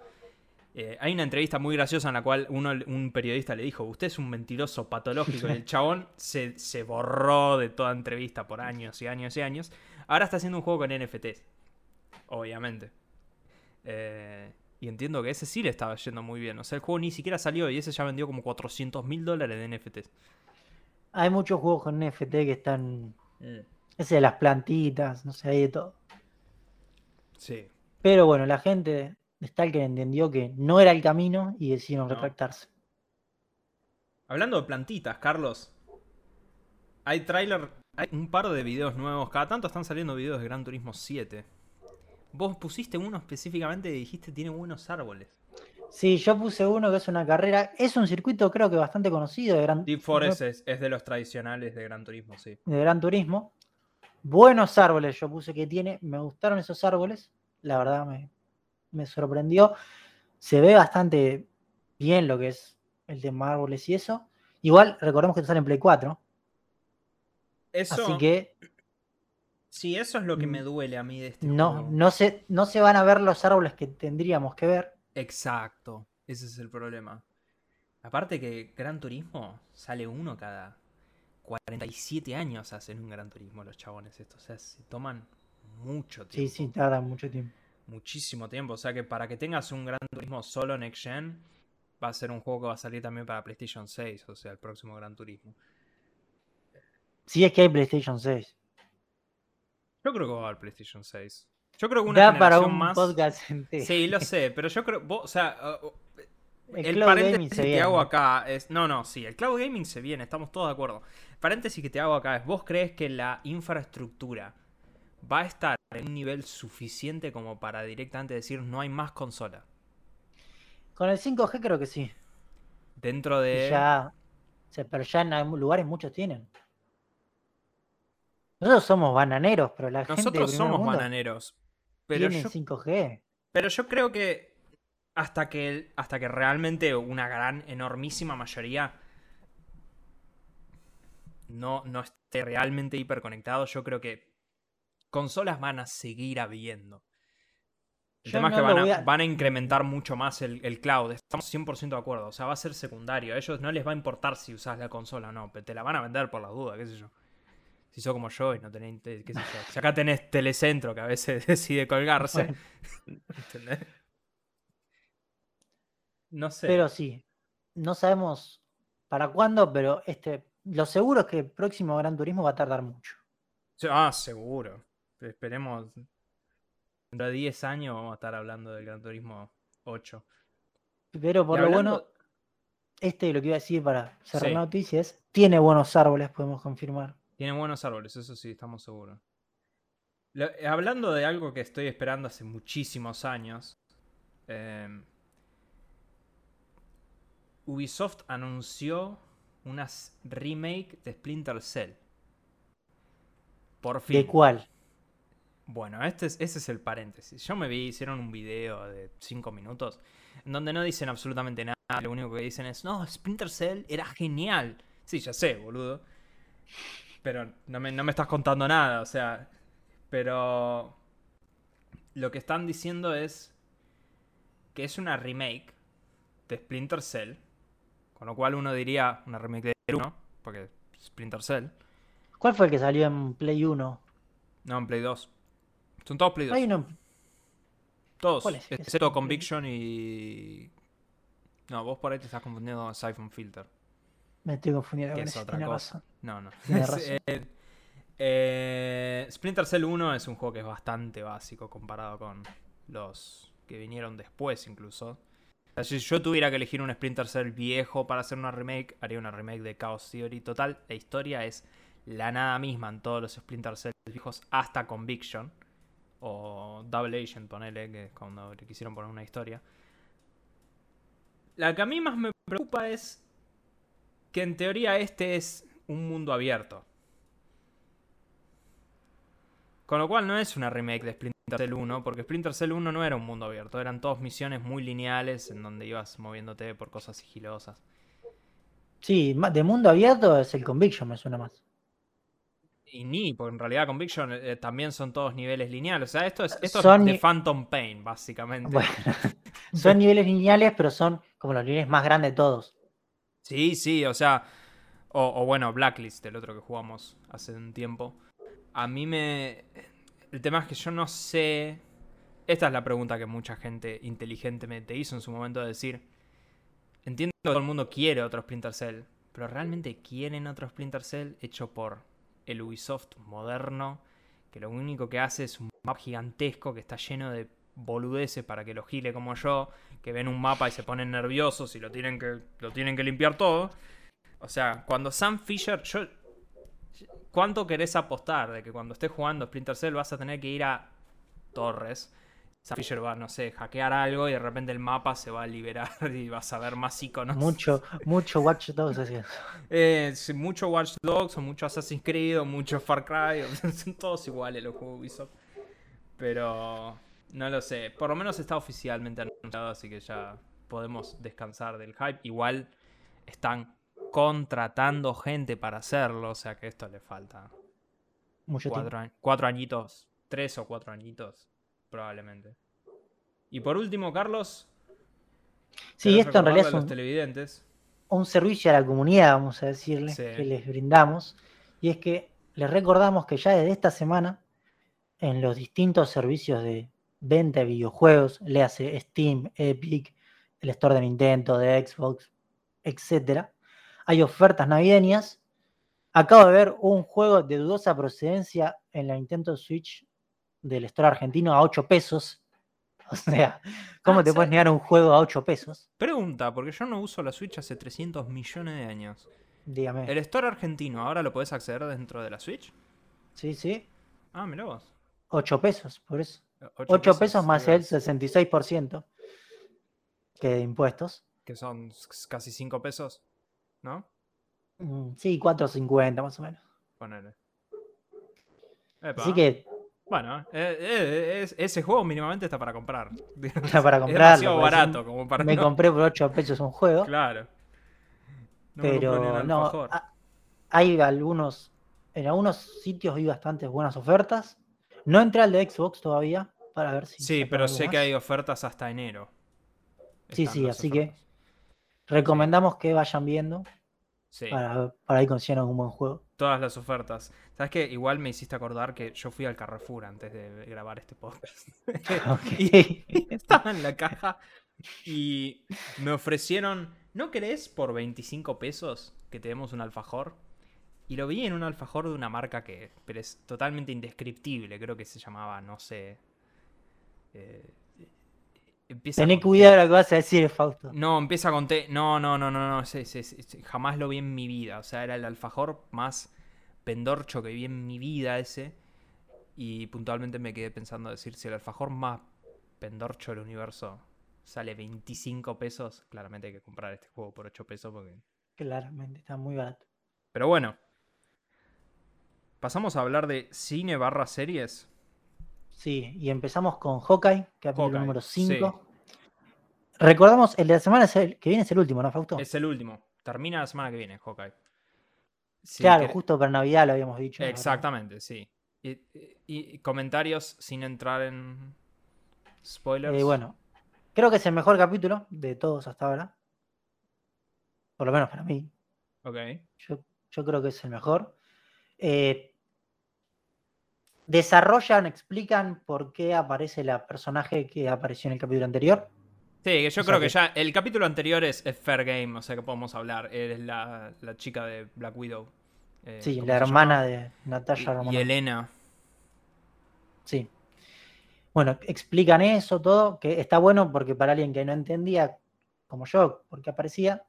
Eh, hay una entrevista muy graciosa en la cual uno, un periodista le dijo, usted es un mentiroso patológico, y el chabón se, se borró de toda entrevista por años y años y años. Ahora está haciendo un juego con NFTs, obviamente. Eh, y entiendo que ese sí le estaba yendo muy bien. O sea, el juego ni siquiera salió y ese ya vendió como 400 mil dólares de NFTs. Hay muchos juegos con NFT que están. Ese de las plantitas, no sé, hay de todo. Sí. Pero bueno, la gente Stalker entendió que no era el camino y decidieron No. retractarse. Hablando de plantitas, Carlos. Hay tráiler, hay un par de videos nuevos. Cada tanto están saliendo videos de Gran Turismo 7. Vos pusiste uno específicamente y dijiste tiene buenos árboles. Sí, yo puse uno que es una carrera. Es un circuito, creo que bastante conocido de Gran, Deep Forest es, es de los tradicionales de Gran Turismo, sí. de Gran Turismo. Buenos árboles, yo puse que tiene. Me gustaron esos árboles. La verdad me, me sorprendió. Se ve bastante bien lo que es el tema árboles y eso. Igual, recordemos que sale en Play 4. Eso, Así que sí, eso es lo que me Mm, duele a mí de este no, juego. no, se, no se van a ver los árboles que tendríamos que ver. Exacto, ese es el problema. Aparte que Gran Turismo sale uno cada 47 años hacen un Gran Turismo los chabones estos. O sea, se toman mucho Sí, tiempo. sí, tarda mucho tiempo. Muchísimo tiempo. O sea que para que tengas un Gran Turismo solo Next Gen, va a ser un juego que va a salir también para PlayStation 6, o sea, el próximo Gran Turismo. Sí, es que hay PlayStation 6. Yo creo que va a haber PlayStation 6. Yo creo que una Da para generación un más. podcast entero. Sí, lo sé, pero yo creo. vos, o sea, uh, El el paréntesis que te viene. hago acá es. No, no, sí, el cloud gaming se viene, estamos todos de acuerdo. Paréntesis que te hago acá es: ¿vos crees que la infraestructura va a estar en un nivel suficiente como para directamente decir no hay más consola? Con el 5G creo que sí. Dentro Y de. ya, pero ya en lugares muchos tienen. Nosotros somos bananeros, pero la gente de Nosotros somos bananeros. Pero tiene yo, 5G. pero yo creo que hasta que, hasta que realmente una gran, enormísima mayoría no, no esté realmente hiperconectado, yo creo que consolas van a seguir habiendo. El Yo tema es que van a, voy a- van a incrementar mucho más el, el cloud. Estamos 100% de acuerdo. O sea, va a ser secundario. A ellos no les va a importar si usás la consola o no. Pero te la van a vender por las dudas, qué sé yo. Si sos como yo y no tenés, te- qué sé yo. Si acá tenés Telecentro que a veces decide colgarse. Bueno, ¿entendés? No sé. Pero sí, no sabemos para cuándo, pero este, lo seguro es que el próximo Gran Turismo va a tardar mucho. Ah, seguro. Esperemos. Dentro de 10 años vamos a estar hablando del Gran Turismo 8. Pero por lo bueno, este lo que iba a decir para cerrar Sí. la noticia es, tiene buenos árboles, podemos confirmar. Tiene buenos árboles, eso sí, estamos seguros. Eh, hablando de algo que estoy esperando hace muchísimos años, em, Ubisoft anunció unas remake de Splinter Cell. Por fin. ¿De cuál? Bueno, este es, ese es el paréntesis. Yo me vi, hicieron un video de 5 minutos en donde no dicen absolutamente nada. Lo único que dicen es, no, Splinter Cell era genial. Sí, ya sé, boludo. Pero no me, no me estás contando nada, o sea. Pero lo que están diciendo es que es una remake de Splinter Cell. Con lo cual uno diría una remake de 1, porque Splinter Cell. ¿Cuál fue el que salió en Play 1? No, en Play 2. Son todos Play 2. Hay uno, Todos, ¿Cuál es? ¿Qué es excepto Conviction y... No, vos por ahí te estás confundiendo con Siphon Filter. me estoy confundiendo con es otra cosa. razón. No, no. Razón. eh, eh, Splinter Cell 1 es un juego que es bastante básico comparado con los que vinieron después incluso. O sea, si yo tuviera que elegir un Splinter Cell viejo para hacer una remake, haría una remake de Chaos Theory total. La historia es la nada misma en todos los Splinter Cell viejos hasta Conviction. O Double Agent, ponele, que es cuando le quisieron poner una historia. La que a mí más me preocupa es que en teoría este es un mundo abierto. Con lo cual no es una remake de Splinter Cell 1, porque Splinter Cell 1 no era un mundo abierto, eran todas misiones muy lineales en donde ibas moviéndote por cosas sigilosas. Sí, de mundo abierto es el Conviction, me suena más. Y ni, porque en realidad Conviction eh, también son todos niveles lineales. O sea, esto es, esto Son es de Phantom Pain, básicamente. Bueno, son niveles lineales, pero son como los niveles más grandes de todos. Sí, sí, o sea. O, o bueno, Blacklist, el otro que jugamos hace un tiempo. A mí me. El tema es que yo no sé. Esta es la pregunta que mucha gente inteligentemente hizo en su momento de decir. Entiendo que todo el mundo quiere otro Splinter Cell. Pero realmente quieren otro Splinter Cell hecho por el Ubisoft moderno. Que lo único que hace es un mapa gigantesco que está lleno de boludeces para que lo gile como yo. Que ven un mapa y se ponen nerviosos y lo tienen que, lo tienen que limpiar todo. O sea, cuando Sam Fisher. Yo, ¿Cuánto querés apostar de que cuando estés jugando Splinter Cell vas a tener que ir a Torres? Sam Fisher va, no sé, hackear algo y de repente el mapa se va a liberar y vas a ver más iconos. Mucho, mucho Watch Dogs así es. Eh, mucho Watch Dogs o mucho Assassin's Creed o mucho Far Cry. o- son todos iguales los juegos Ubisoft. Pero no lo sé. Por lo menos está oficialmente anunciado, así que ya podemos descansar del hype. Igual están contratando gente para hacerlo, o sea que esto le falta Mucho cuatro añitos, tres o cuatro añitos, probablemente. Y por último, Carlos. Sí, ¿querés esto en realidad es un, televidentes. un servicio a la comunidad, vamos a decirle, Sí. que les brindamos. Y es que les recordamos que ya desde esta semana, en los distintos servicios de venta de videojuegos, le hace Steam, Epic, el store de Nintendo, de Xbox, etcétera, hay ofertas navideñas. Acabo de ver un juego de dudosa procedencia en la Nintendo Switch del store argentino a 8 pesos. O sea, ¿cómo Ah, te ¿sabes? puedes negar un juego a 8 pesos? Pregunta, porque yo no uso la Switch hace 300 millones de años. Dígame. ¿El store argentino ahora lo podés acceder dentro de la Switch? Sí, sí. Ah, mirá vos. 8 pesos, por eso. Ocho 8 pesos más el digo, 66% que de impuestos. Que son casi 5 pesos, ¿no? Mm, Sí, 4.50 más o menos. Ponele. Epa. Así que Bueno, eh, eh, es- ese juego mínimamente está para comprar. Está para Es comprarlo, demasiado barato como para Me no- compré por 8 pesos un juego. Claro. No pero no, hay algunos, en algunos sitios vi bastantes buenas ofertas. No entré al de Xbox todavía para ver si... Sí, pero sé que hay ofertas hasta enero. Sí, Están sí, así que recomendamos que vayan viendo Sí, para, para ir consiguiendo un buen juego. Todas las ofertas. ¿Sabes qué? Igual me hiciste acordar que yo fui al Carrefour antes de grabar este podcast. Ok. Estaba en la caja y me ofrecieron, ¿no querés por 25 pesos que te demos un alfajor? Y lo vi en un alfajor de una marca que pero es totalmente indescriptible, creo que se llamaba, no sé. eh, empieza Tené con T. cuidado lo que vas a decir, Fausto. No, empieza con T. No, no, no, no, no. sí, sí, sí, sí, jamás lo vi en mi vida. O sea, era el alfajor más pendorcho que vi en mi vida ese. Y puntualmente me quedé pensando decir, si el alfajor más pendorcho del universo sale 25 pesos, claramente hay que comprar este juego por 8 pesos porque... Claramente, está muy barato. Pero bueno. Pasamos a hablar de cine barra series. Sí, y empezamos con Hawkeye, capítulo Hawkeye, número sí. 5. Recordamos, el de la semana el- que viene es el último, ¿no, Fausto? Es el último. Termina la semana que viene, Hawkeye. Claro, justo para Navidad lo habíamos dicho. ¿no? Exactamente, sí. Y, y- y comentarios sin entrar en spoilers. Eh, bueno, creo que es el mejor capítulo de todos hasta ahora. Por lo menos para mí. Ok. Yo, yo creo que es el mejor. Eh, desarrollan, explican por qué aparece la personaje que apareció en el capítulo anterior. Sí, que yo O creo que que- ya el capítulo anterior es, es Fair Game, o sea que podemos hablar. Es la, la chica de Black Widow. eh, Sí, ¿cómo la hermana de Natasha Y, y Romanoff. Elena. Sí. Bueno, explican eso, todo, que está bueno porque para alguien que no entendía, como yo, por qué aparecía,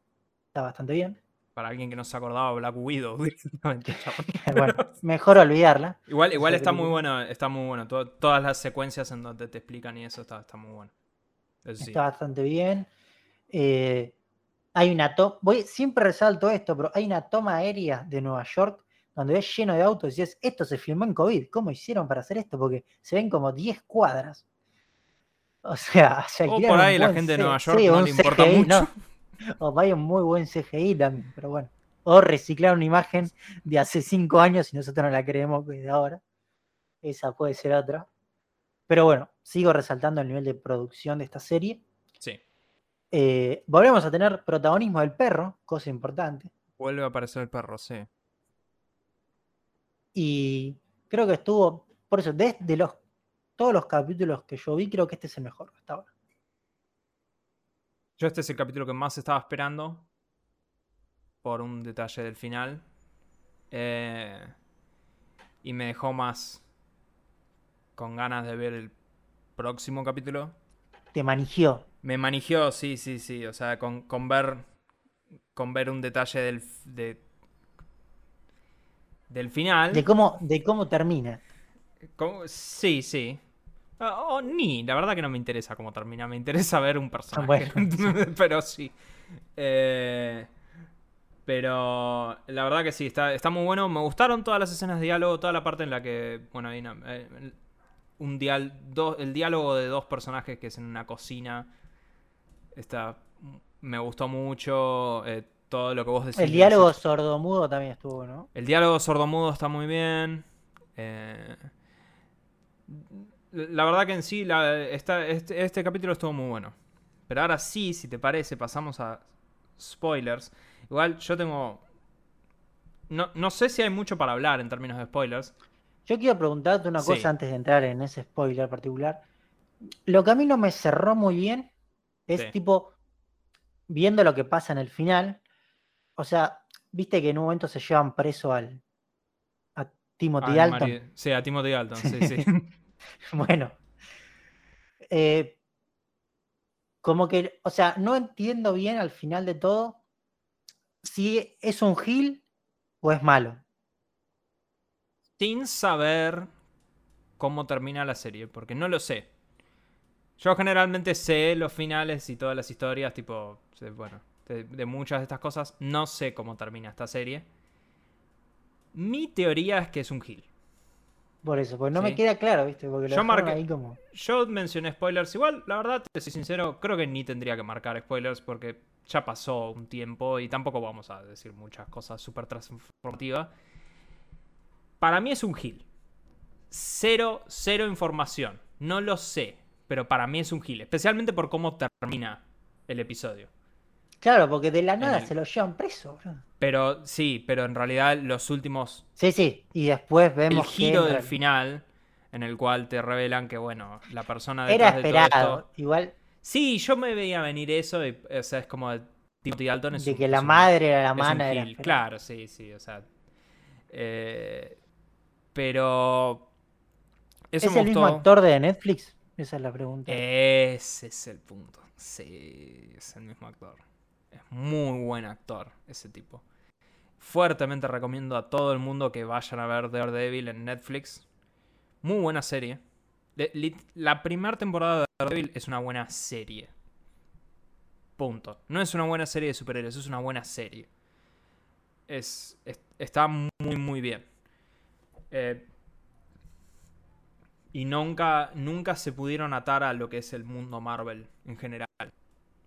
está bastante bien. Para alguien que no se acordaba, Black Widow. directamente, chabón. Bueno, mejor olvidarla. igual igual está muy bueno, está muy bueno. To- todas las secuencias en donde te explican y eso está, está muy bueno. Eso sí. Está bastante bien. Eh, hay una toma, voy, siempre resalto esto, pero hay una toma aérea de Nueva York donde ves lleno de autos y dices, esto se filmó en COVID, ¿cómo hicieron para hacer esto? Porque se ven como 10 cuadras. O sea, se O por alquilaron un ahí la gente de Nueva York sí, no le importa CGI, mucho. ¿no? O vaya un muy buen CGI también, pero bueno. O reciclar una imagen de hace 5 años y nosotros no la creemos que de ahora. Esa puede ser otra. Pero bueno, sigo resaltando el nivel de producción de esta serie. Sí. Eh, volvemos a tener protagonismo del perro, cosa importante. Vuelve a aparecer el perro, sí. Y creo que estuvo, por eso, de, de los, todos los capítulos que yo vi, creo que este es el mejor hasta ahora. Yo este es el capítulo que más estaba esperando. Por un detalle del final. Eh, y me dejó más con ganas de ver el próximo capítulo. Te manigió. Me manigió, sí, sí, sí. O sea, con, con ver. Con ver un detalle del. De, del final. De cómo, de cómo termina. Sí, sí. Ah, O ni, la verdad que no me interesa cómo termina, me interesa ver un personaje. Bueno, pero sí. Eh, pero la verdad que sí, está, está muy bueno. Me gustaron todas las escenas de diálogo, toda la parte en la que, bueno, hay una- eh, un dial, do- el diálogo de dos personajes que es en una cocina. Está, me gustó mucho eh, todo lo que vos decís. El diálogo sordomudo también estuvo, ¿no? el diálogo sordomudo está muy bien. Eh, la verdad que en sí la- esta- este, este capítulo estuvo muy bueno. Pero ahora sí, si te parece, pasamos a spoilers. Igual yo tengo... No, no sé si hay mucho para hablar en términos de spoilers. Yo quiero preguntarte una Sí. cosa antes de entrar en ese spoiler particular. Lo que a mí no me cerró muy bien es Sí. tipo, viendo lo que pasa en el final, o sea, viste que en un momento se llevan preso al a Timothy Ay, Dalton. Sí, a Timothy Dalton, sí, sí. Bueno. eh, como que, o sea, no entiendo bien al final de todo si es un gil o es malo. Sin saber cómo termina la serie, porque no lo sé. Yo generalmente sé los finales y todas las historias, tipo, bueno, de, de muchas de estas cosas. No sé cómo termina esta serie. Mi teoría es que es un gil. Por eso, porque no me queda claro, ¿viste? Porque lo Yo marqué- ahí como. Yo mencioné spoilers. Igual, la verdad, te soy sincero, creo que ni tendría que marcar spoilers porque ya pasó un tiempo y tampoco vamos a decir muchas cosas súper transformativas. Para mí es un gil. Cero, cero información. No lo sé, pero para mí es un gil. Especialmente por cómo termina el episodio. Claro, porque de la nada el- se lo llevan preso, bro. Pero sí, pero en realidad los últimos Sí, sí. Y después el vemos que giro del final en el cual te revelan que bueno la persona era detrás de todo esperado. esto Igual sí yo me veía venir eso y, o sea es como Timothy Dalton es de un- que es la un- madre era la es un era gil. esperado. claro sí sí o sea eh, pero eso ¿Es el mismo gustó. actor de Netflix? Esa es la pregunta. ese es el punto sí es el mismo actor es muy buen actor ese tipo fuertemente recomiendo a todo el mundo que vayan a ver Daredevil en Netflix. Muy buena serie. La primera temporada de Daredevil es una buena serie. Punto. No es una buena serie de superhéroes, es una buena serie. Es- está muy, muy bien. Eh, y nunca, nunca se pudieron atar a lo que es el mundo Marvel en general.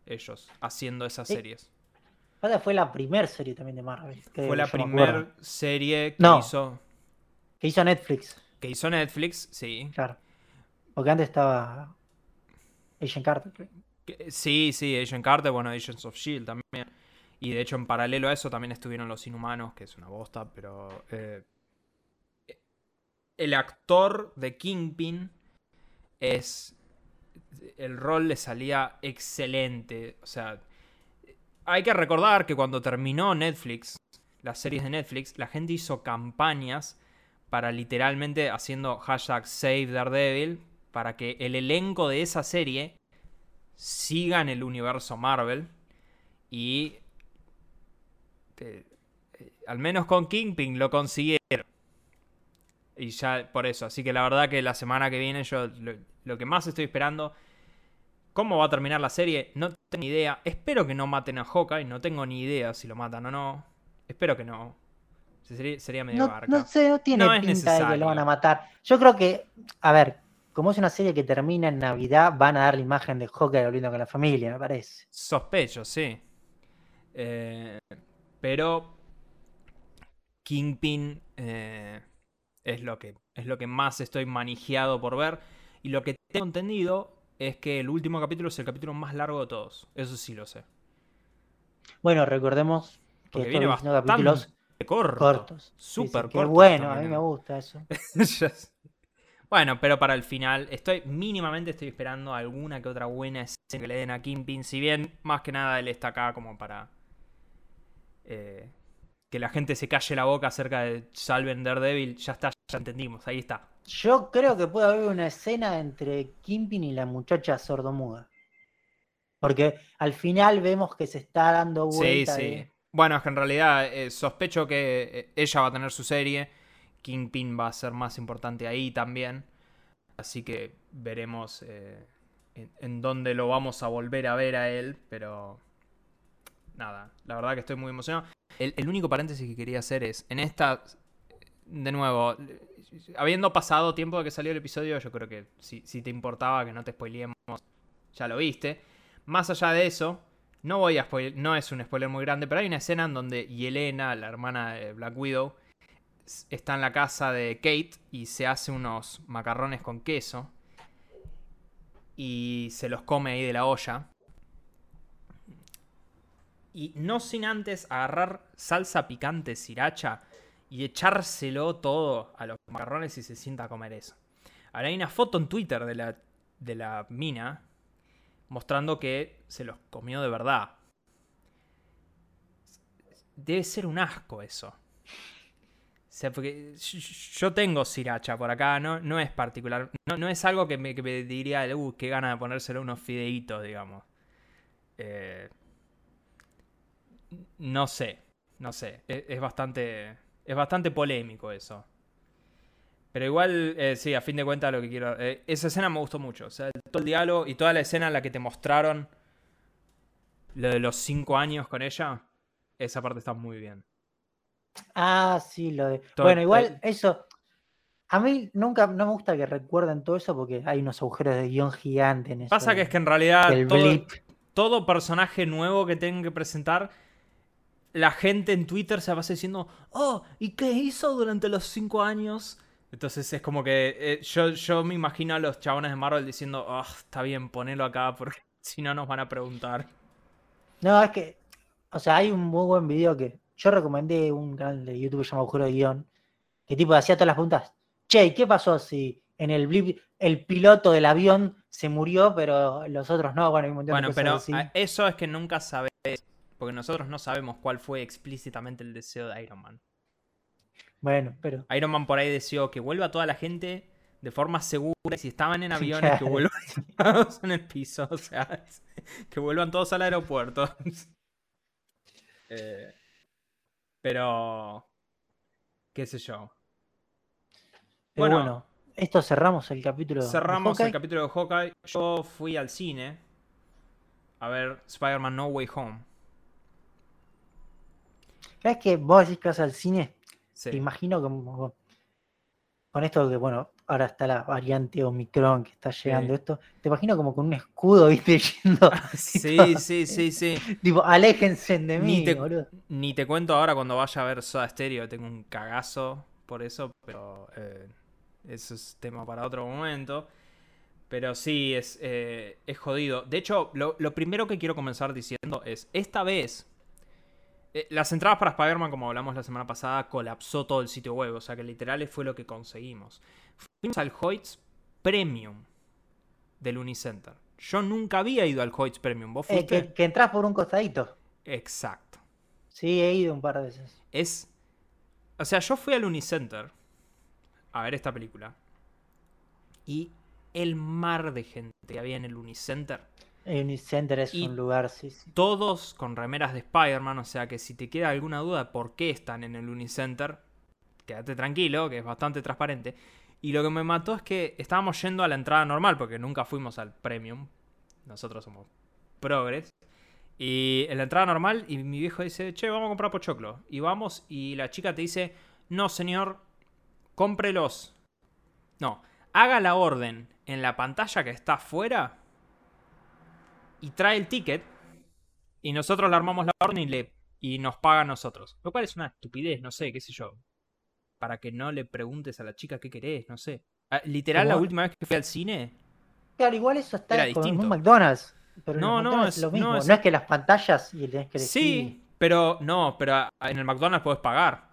Ellos, haciendo esas series. Fue la primera serie también de Marvel. que Fue la primera serie que No. hizo Que hizo Netflix, que hizo Netflix, sí. claro. Porque antes estaba Agent Carter. Que- Sí, sí, Agent Carter, bueno, Agents of Shield también. Y de hecho, en paralelo a eso también estuvieron los Inhumanos, que es una bosta, pero. eh, el actor de Kingpin es. El rol le salía excelente. O sea, hay que recordar que cuando terminó Netflix, las series de Netflix, la gente hizo campañas para literalmente haciendo hashtag Save Daredevil para que el elenco de esa serie siga en el universo Marvel y eh, eh, al menos con Kingpin lo consiguieron. Y ya por eso, así que la verdad que la semana que viene yo lo, que más estoy esperando ¿Cómo va a terminar la serie? No tengo ni idea. Espero que no maten a Hawkeye. No tengo ni idea si lo matan o no. Espero que no. Sería, sería medio No, barca. no sé, no tiene No pinta de que lo van a matar. Yo creo que, a ver, como es una serie que termina en Navidad, van a dar la imagen de Hawkeye volviendo con la familia, me parece. Sospecho, sí. Eh, pero Kingpin eh, es, lo que, es lo que más estoy manejado por ver. Y lo que tengo entendido es que el último capítulo es el capítulo más largo de todos. Eso sí lo sé. Bueno, recordemos que Porque viene 29 bastante capítulos corto. cortos. Súper cortos bueno, a mí me gusta eso. Bueno, pero para el final, estoy mínimamente estoy esperando alguna que otra buena escena que le den a Kingpin. Si bien, más que nada, él está acá como para eh, que la gente se calle la boca acerca de Salven Daredevil. Ya está, ya entendimos, ahí está. Yo creo que puede haber una escena entre Kimpin y la muchacha sordomuda. Porque al final vemos que se está dando Sí, vuelta sí. de- Bueno, es que en realidad eh, sospecho que eh, ella va a tener su serie. Kingpin va a ser más importante ahí también. Así que veremos eh, en, en dónde lo vamos a volver a ver a él. Pero nada, la verdad que estoy muy emocionado. El, el único paréntesis que quería hacer es, en esta, de nuevo, habiendo pasado tiempo de que salió el episodio, yo creo que si, si te importaba que no te spoileemos, ya lo viste. Más allá de eso, no voy a spoiler, no es un spoiler muy grande, pero hay una escena en donde Yelena, la hermana de Black Widow, está en la casa de Kate y se hace unos macarrones con queso y se los come ahí de la olla. Y no sin antes agarrar salsa picante sriracha y echárselo todo a los macarrones y se sienta a comer eso. Ahora hay una foto en Twitter de la, de la mina mostrando que se los comió de verdad. Debe ser un asco eso. O sea, porque yo- tengo sriracha por acá, no, no es particular. No, no es algo que me, que me diría, uh, qué gana de ponérselo unos fideitos, digamos. Eh, no sé, no sé. Es, es bastante. Es bastante polémico eso. Pero igual, eh, sí, a fin de cuentas lo que quiero. eh, esa escena me gustó mucho. O sea, todo el diálogo y toda la escena en la que te mostraron lo de los cinco años con ella. Esa parte está muy bien. Ah, sí, lo de. Todo- bueno, igual eso. A mí nunca, no me gusta que recuerden todo eso porque hay unos agujeros de guion gigantes en eso. Pasa que es que en realidad todo, todo personaje nuevo que tengan que presentar, la gente en Twitter se va diciendo, oh, ¿y qué hizo durante los cinco años? Entonces es como que eh, yo, yo me imagino a los chabones de Marvel diciendo, oh, está bien, ponelo acá porque si no nos van a preguntar. No, es que, o sea, hay un muy buen video que yo recomendé un canal de YouTube que se llama Agujero de Guión, que tipo hacía todas las preguntas. Che, ¿y ¿qué pasó si en el blip el piloto del avión se murió, pero los otros no? Bueno, hay un montón de Bueno, cosas pero así. eso es que nunca sabes, porque nosotros no sabemos cuál fue explícitamente el deseo de Iron Man. Bueno, pero Iron Man por ahí deseó que vuelva toda la gente de forma segura y si estaban en aviones que vuelvan tirados en el piso, o sea, que vuelvan todos al aeropuerto. Eh, pero, qué sé yo. Pero bueno, Bueno, esto cerramos el capítulo. de Cerramos el capítulo de Hawkeye. Yo fui al cine a ver Spider-Man No Way Home. ¿Sabes que vos decís que vas al cine? Sí. Te imagino como con esto que, bueno, ahora está la variante Omicron que está llegando Sí. esto. Te imagino como con un escudo, viste, yendo. así Sí, todo. sí, sí, sí. Tipo, aléjense de Ni mí, te- boludo. Ni te cuento ahora cuando vaya a ver Soda Stereo, tengo un cagazo por eso, pero eh, eso es tema para otro momento. Pero sí, es, eh, es jodido. De hecho, lo, lo primero que quiero comenzar diciendo es, esta vez, eh, las entradas para Spider-Man, como hablamos la semana pasada, colapsó todo el sitio web, o sea que literal fue lo que conseguimos. Fuimos al Hoyts Premium del Unicenter. Yo nunca había ido al Hoyts Premium. ¿Vos Eh, fuiste? que, que entras por un costadito. Exacto. Sí, he ido un par de veces. es. O sea, yo fui al Unicenter a ver esta película. Y el mar de gente que había en el Unicenter. El Unicenter es Y- un lugar, sí, sí. Todos con remeras de Spider-Man. O sea que si te queda alguna duda de por qué están en el Unicenter, quédate tranquilo, que es bastante transparente. Y lo que me mató es que estábamos yendo a la entrada normal, porque nunca fuimos al Premium. Nosotros somos progres. Y en la entrada normal, y mi viejo dice, che, vamos a comprar pochoclo. Y vamos, y la chica te dice, no, señor, cómprelos. No, haga la orden en la pantalla que está afuera y trae el ticket. Y nosotros le armamos la orden y, le, y nos paga a nosotros. Lo cual es una estupidez, no sé, qué sé yo. Para que no le preguntes a la chica qué querés, no sé. Ah, Literal, la última vez que fui al cine, Claro, igual eso está Era con distinto. un McDonald's. Pero en No, los no, McDonald's es- lo mismo. no, No es- que las pantallas y tenés que elegir. Sí, pero no, pero en el McDonald's puedes pagar.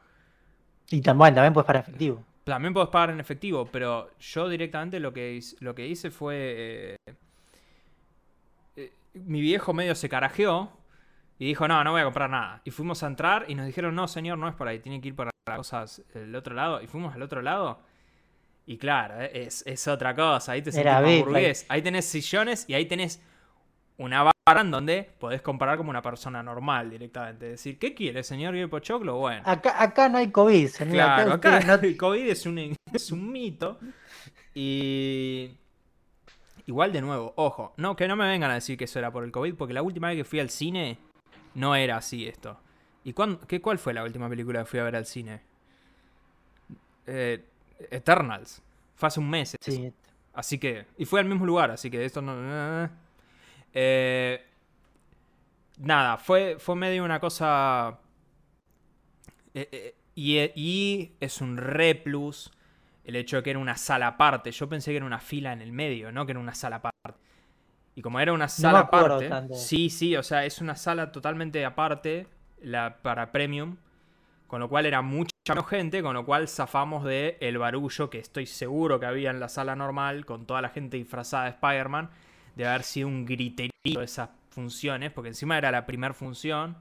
Y también, también puedes para efectivo. También puedes pagar en efectivo, pero yo directamente lo que hice, lo que hice fue. eh, mi viejo medio se carajeó y dijo: No, no voy a comprar nada. Y fuimos a entrar y nos dijeron: No, señor, no es por ahí, tiene que ir para las cosas del otro lado. Y fuimos al otro lado. Y claro, eh, es, es otra cosa. Ahí te sentís burgués. Ahí tenés sillones y ahí tenés una barra en donde podés comparar como una persona normal directamente. Decir, ¿qué quiere, señor? ¿Quiere pochoclo? Bueno. Acá, acá no hay COVID, señor. Claro, acá no- el COVID es un, es un mito. Y. Igual de nuevo, ojo, no, que no me vengan a decir que eso era por el COVID, porque la última vez que fui al cine no era así esto. ¿Y qué, cuál fue la última película que fui a ver al cine? Eh, Eternals. Fue hace un mes. Sí, Así que. Y fue al mismo lugar, así que esto no. Eh, nada, fue, fue medio una cosa. eh, eh, y, y es un re plus el hecho de que era una sala aparte. Yo pensé que era una fila en el medio, no que era una sala aparte. Y como era una sala aparte. tanto. Sí, sí, o sea, es una sala totalmente aparte la, para premium. Con lo cual era mucha menos gente, con lo cual zafamos de el barullo que estoy seguro que había en la sala normal, con toda la gente disfrazada de Spider-Man, de haber sido un griterío de esas funciones, porque encima era la primera función,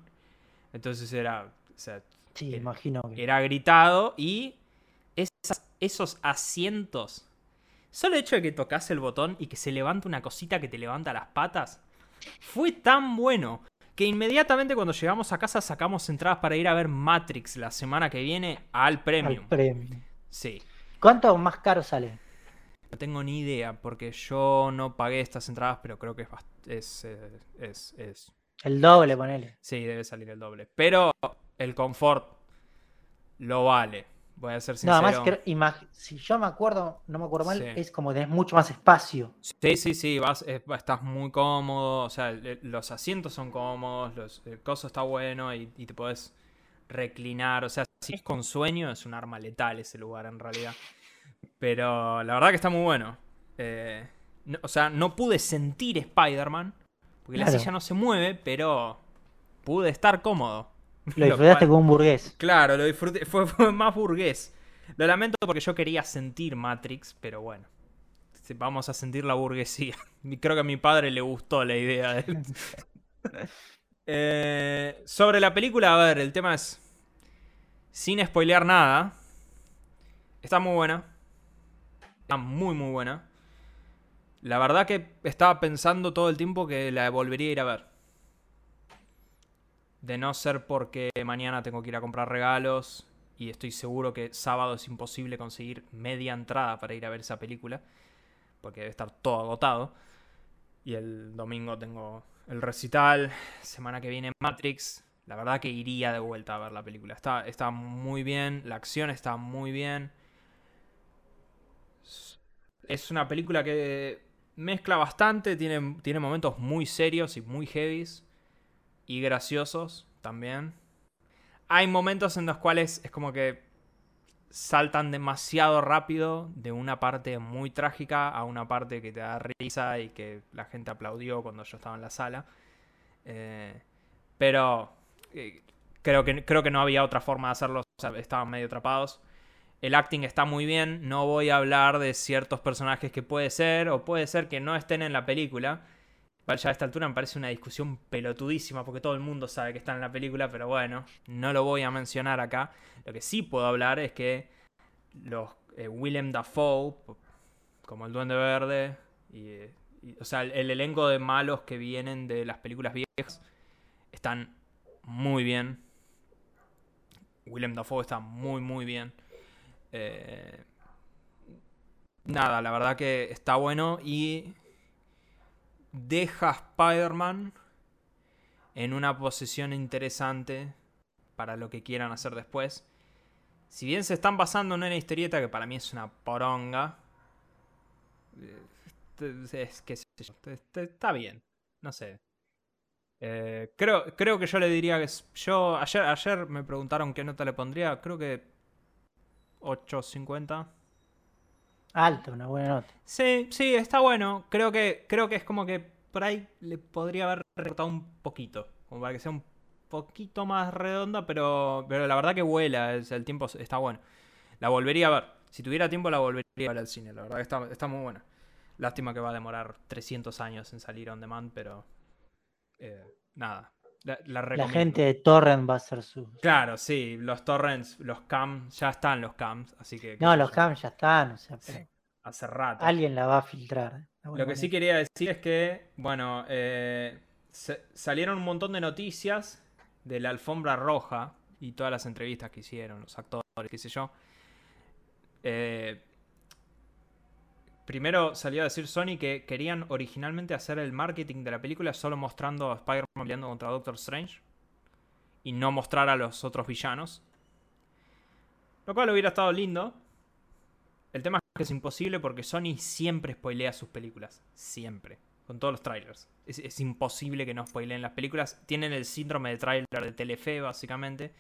entonces era, o sea, sí, Era- imagino que. era gritado y esas- esos asientos, solo el hecho de que tocas el botón y que se levanta una cosita que te levanta las patas, fue tan bueno que inmediatamente cuando llegamos a casa sacamos entradas para ir a ver Matrix la semana que viene al al Premium. premio. Sí. ¿Cuánto más caro sale? No tengo ni idea porque yo no pagué estas entradas, pero creo que es, es, eh, es, es El doble, ponele. Sí, debe salir el doble. Pero el confort lo vale. Voy a ser sincero. además, que, imag- si yo me acuerdo, no me acuerdo mal, Sí. es como tenés mucho más espacio. Sí, sí, sí, vas, estás muy cómodo, o sea, los asientos son cómodos, los, el coso está bueno y, y te puedes reclinar, o sea, si es con sueño es un arma letal ese lugar en realidad. Pero la verdad que está muy bueno. Eh, no- o sea, no pude sentir Spider-Man, porque la silla no se mueve, pero pude estar cómodo. Lo disfrutaste como un burgués. Claro, lo disfruté, fue, fue más burgués. Lo lamento porque yo quería sentir Matrix, pero bueno. Vamos a sentir la burguesía. Y Creo que a mi padre le gustó la idea de... Eh, sobre la película, a ver, el tema es... Sin spoilear nada. Está muy buena. Está muy, muy buena. La verdad que estaba pensando todo el tiempo que la volvería a ir a ver. De no ser porque mañana tengo que ir a comprar regalos y estoy seguro que sábado es imposible conseguir media entrada para ir a ver esa película, porque debe estar todo agotado. Y el domingo tengo el recital, semana que viene Matrix. La verdad que iría de vuelta a ver la película. Está, está muy bien, la acción está muy bien. Es una película que mezcla bastante, tiene, tiene momentos muy serios y muy heavies y graciosos también. Hay momentos en los cuales es como que saltan demasiado rápido de una parte muy trágica a una parte que te da risa y que la gente aplaudió cuando yo estaba en la sala. Eh, pero eh, creo, que, creo que no había otra forma de hacerlo, estaban medio atrapados. El acting está muy bien, no voy a hablar de ciertos personajes que puede ser o puede ser que no estén en la película. Ya a esta altura me parece una discusión pelotudísima porque todo el mundo sabe que está en la película, pero bueno, no lo voy a mencionar acá. Lo que sí puedo hablar es que los eh, Willem Dafoe, como el Duende Verde, y, eh, o sea, el, el elenco de malos que vienen de las películas viejas están muy bien. Willem Dafoe está muy, muy bien. Eh, nada, la verdad que está bueno y deja a Spider-Man en una posición interesante para lo que quieran hacer después. Si bien se están basando en una historieta que para mí es una poronga, eh, es que está bien, no sé. Eh, creo, creo que yo le diría que yo ayer, ayer me preguntaron qué nota le pondría, creo que 8.50. Alto, una buena nota. Sí, sí, está bueno. Creo que, creo que es como que por ahí le podría haber recortado un poquito. Como para que sea un poquito más redonda, pero, pero la verdad que vuela. es- el tiempo está bueno. La volvería a ver. Si tuviera tiempo, la volvería a ver al cine. La verdad está, está muy buena. Lástima que va a demorar 300 años en salir on demand, pero. eh, nada. La, la La recomiendo. gente de Torrent va a hacer su. Claro, sí. Los torrents, los cams, ya están los cams. Así que. No, los cams ya están. O sea, pero sí, hace rato. alguien la va a filtrar. alguna Lo que sí quería decir es que, bueno, eh, se- salieron un montón de noticias de la alfombra roja y todas las entrevistas que hicieron, los actores, qué sé yo. Eh, primero salió a decir Sony que querían originalmente hacer el marketing de la película solo mostrando a Spider-Man peleando contra Doctor Strange y no mostrar a los otros villanos. Lo cual hubiera estado lindo. El tema es que es imposible porque Sony siempre spoilea sus películas. Siempre. Con todos los trailers. Es, imposible que no spoileen las películas. Tienen el síndrome de trailer de Telefe, básicamente.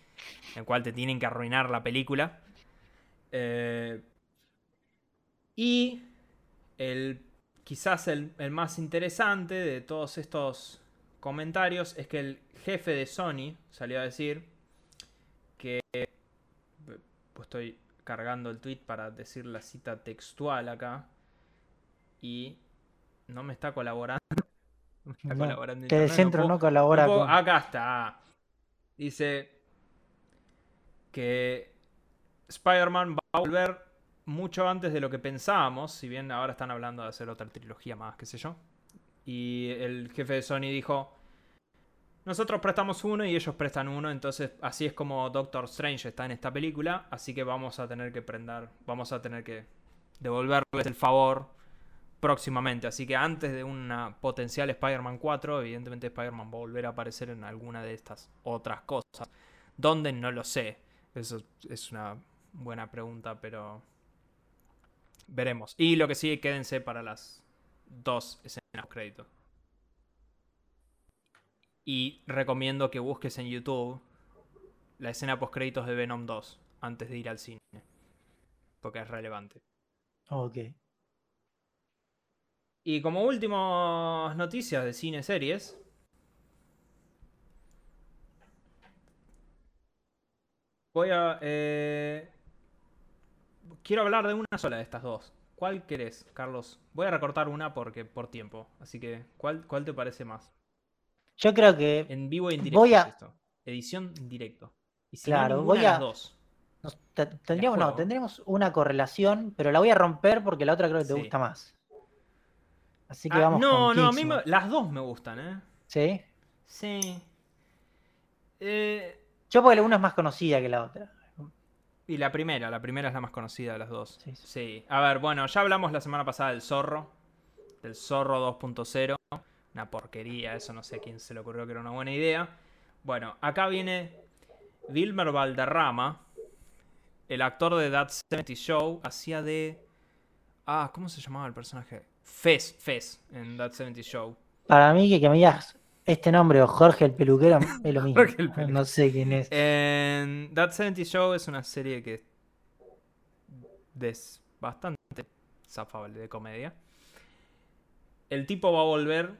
En el cual te tienen que arruinar la película. Eh, y el, quizás el, el más interesante de todos estos comentarios es que el jefe de Sony salió a decir que... Pues estoy cargando el tweet para decir la cita textual acá. Y no me está colaborando. No me está No, colaborando Que el centro no colabora puedo- con. Acá está. Dice que Spider-Man va a volver mucho antes de lo que pensábamos. Si bien ahora están hablando de hacer otra trilogía más, qué sé yo. Y el jefe de Sony dijo: Nosotros prestamos uno y ellos prestan uno. Entonces, así es como Doctor Strange está en esta película. Así que vamos a tener que prender. Vamos a tener que devolverles el favor próximamente. Así que antes de una potencial Spider-Man 4, evidentemente Spider-Man va a volver a aparecer en alguna de estas otras cosas. ¿Dónde? No lo sé. Eso es una buena pregunta, pero veremos. Y lo que sí, quédense para las dos escenas crédito. Y recomiendo que busques en YouTube la escena post créditos de Venom 2 antes de ir al cine. Porque es relevante. Ok. Y como últimas noticias de cine series. Voy a. eh, Quiero hablar de una sola de estas dos. ¿Cuál querés, Carlos? Voy a recortar una porque por tiempo. Así que, ¿cuál, cuál te parece más? Yo creo que En vivo y en directo. Voy a- es esto. Edición en directo. Y si Claro, no, voy a- las dos. nos- tendríamos, no, tendremos una correlación, pero la voy a romper porque la otra creo que te Sí. gusta más. Así que Ah, vamos no, con no, a mí me- las dos me gustan, ¿eh? ¿Sí? Sí. Eh, Yo porque la una es más conocida que la otra. Y la primera, la primera es la más conocida de las dos. Sí, sí. Sí. A ver, bueno, ya hablamos la semana pasada del zorro. Del zorro 2.0. Una porquería, eso no sé a quién se le ocurrió que era una buena idea. Bueno, acá viene Wilmer Valderrama. El actor de That 70 Show. Hacía de. Ah, ¿cómo se llamaba el personaje? Fez, Fez, en That 70 Show. Para mí que, que me digas este nombre o Jorge el peluquero es lo mismo. Jorge el peluquero. No sé quién es. En That 70 Show es una serie que es bastante zafable de comedia. El tipo va a volver.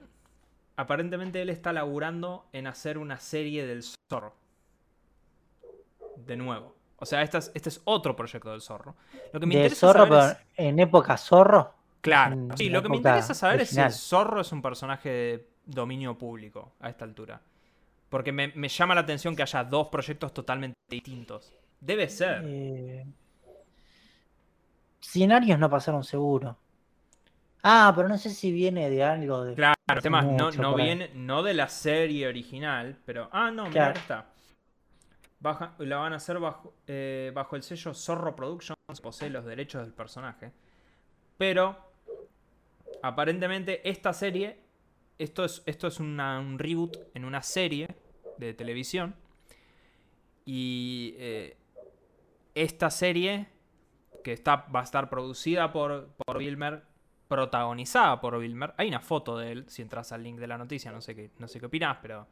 Aparentemente él está laburando en hacer una serie del zorro. De nuevo. O sea, este es, este es otro proyecto del zorro. Lo que me De interesa zorro, saber pero es- en época zorro. Claro, sí, lo que me interesa saber es si el zorro es un personaje de dominio público a esta altura. Porque me, me llama la atención que haya dos proyectos totalmente distintos. Debe ser. Eh, 100 años no pasaron seguro. Ah, pero no sé si viene de algo de. Claro, el tema no, no viene, no de la serie original, pero. Ah, no, mira, Claro. acá está. Baja- la van a hacer bajo, eh, bajo el sello Zorro Productions, posee los derechos del personaje. Pero, aparentemente, esta serie, esto es, esto es una- un reboot en una serie de televisión. Y eh, esta serie, que está, va a estar producida por, por Wilmer, protagonizada por Wilmer. Hay una foto de él, si entras al link de la noticia, no sé qué, no sé qué opinás, pero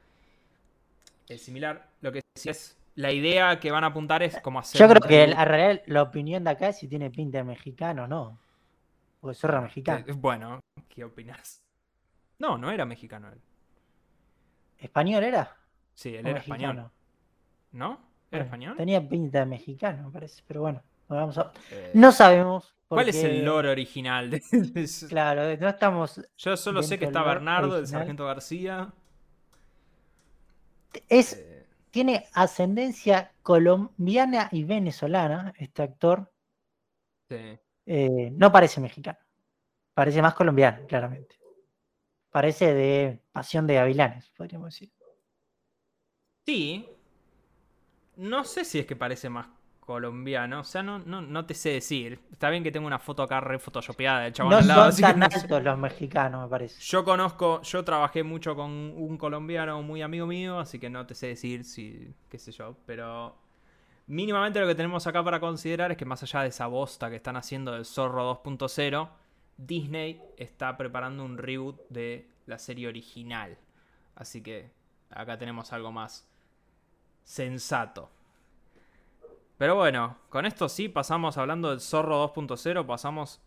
es similar. Lo que sí es, la idea que van a apuntar es como hacer... Yo creo que la realidad, la opinión de acá es si tiene pinta de mexicano o no. Porque zorro mexicano. Eh, Bueno, ¿qué opinás? No, no era mexicano él. ¿Español era? Sí, él ¿O era mexicano? español. ¿No? ¿Era Bueno, español? Tenía pinta de mexicano, me parece. Pero bueno, vamos a- Eh, no sabemos. ¿Cuál es el lore original de? Claro, no estamos. Yo solo sé que está Bernardo, el sargento García. Es, eh, tiene ascendencia colombiana y venezolana, este actor. sí. Eh, no parece mexicano. Parece más colombiano, claramente. Parece de Pasión de Gavilanes, podríamos decir. Sí. No sé si es que parece más colombiano. O sea, no, no, no te sé decir. Está bien que tengo una foto acá re photoshopeada del chabón No al lado. son así que tan sé. altos los mexicanos, me parece. Yo conozco, yo trabajé mucho con un colombiano muy amigo mío, así que no te sé decir si, qué sé yo, pero mínimamente lo que tenemos acá para considerar es que más allá de esa bosta que están haciendo del Zorro 2.0, Disney está preparando un reboot de la serie original. Así que acá tenemos algo más sensato. Pero bueno, con esto sí pasamos hablando del Zorro 2.0, pasamos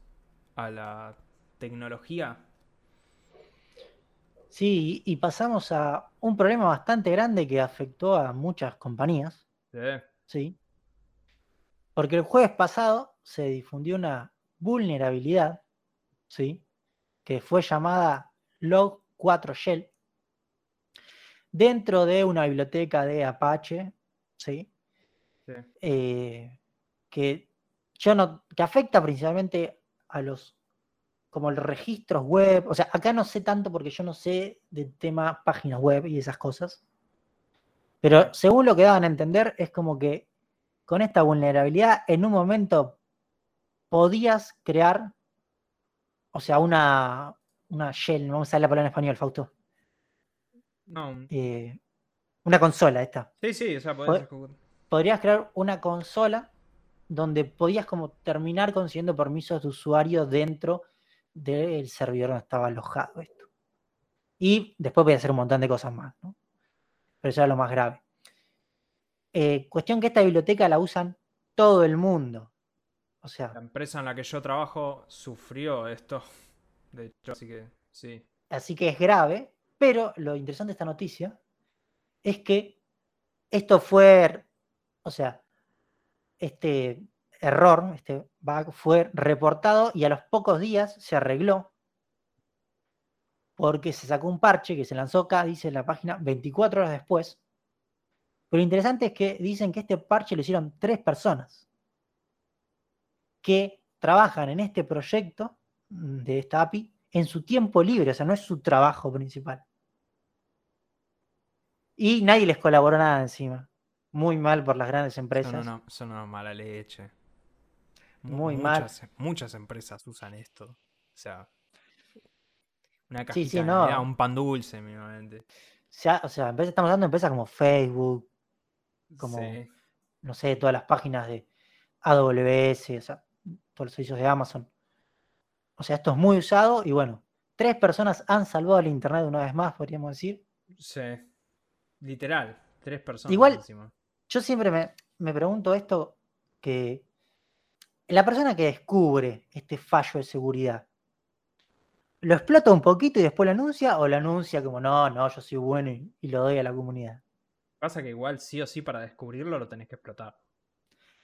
a la tecnología Sí, y pasamos a un problema bastante grande que afectó a muchas compañías, Sí. ¿sí? Porque el jueves pasado se difundió una vulnerabilidad, ¿sí? Que fue llamada Log4Shell dentro de una biblioteca de Apache, ¿sí? Sí. eh, que yo no, que afecta principalmente a los como los registros web, o sea, acá no sé tanto porque yo no sé del tema páginas web y esas cosas. Pero según lo que daban a entender, es como que con esta vulnerabilidad en un momento podías crear, o sea, una, una shell, vamos a usar la palabra en español, Fausto. No. eh, una consola esta. Sí, sí, o sea, Pod- podés escu- podrías crear una consola donde podías como terminar consiguiendo permisos de usuario dentro del servidor donde estaba alojado esto. Y después podía hacer un montón de cosas más, ¿no? Pero eso era lo más grave. Eh, cuestión que esta biblioteca la usan todo el mundo. O sea. La empresa en la que yo trabajo sufrió esto. De hecho, así que sí. Así que es grave. Pero lo interesante de esta noticia es que esto fue. O sea, este error, este bug fue reportado y a los pocos días se arregló porque se sacó un parche que se lanzó acá, dice en la página, 24 horas después. Pero lo interesante es que dicen que este parche lo hicieron tres personas que trabajan en este proyecto de esta API en su tiempo libre, o sea, no es su trabajo principal. Y nadie les colaboró nada encima. Muy mal por las grandes empresas. Son una, mala leche. Muy mal. Muchas empresas usan esto. O sea, una cajita, un pan dulce, mínimamente. O sea, o sea, estamos hablando de empresas como Facebook, como, no sé, todas las páginas de AWS, o sea, todos los servicios de Amazon. O sea, esto es muy usado y bueno, tres personas han salvado el Internet una vez más, podríamos decir. Sí, literal, tres personas. Igual, yo siempre me, pregunto esto, que la persona que descubre este fallo de seguridad, ¿lo explota un poquito y después lo anuncia o lo anuncia como, no, no, yo soy bueno y, lo doy a la comunidad? Pasa que igual sí o sí para descubrirlo lo tenés que explotar.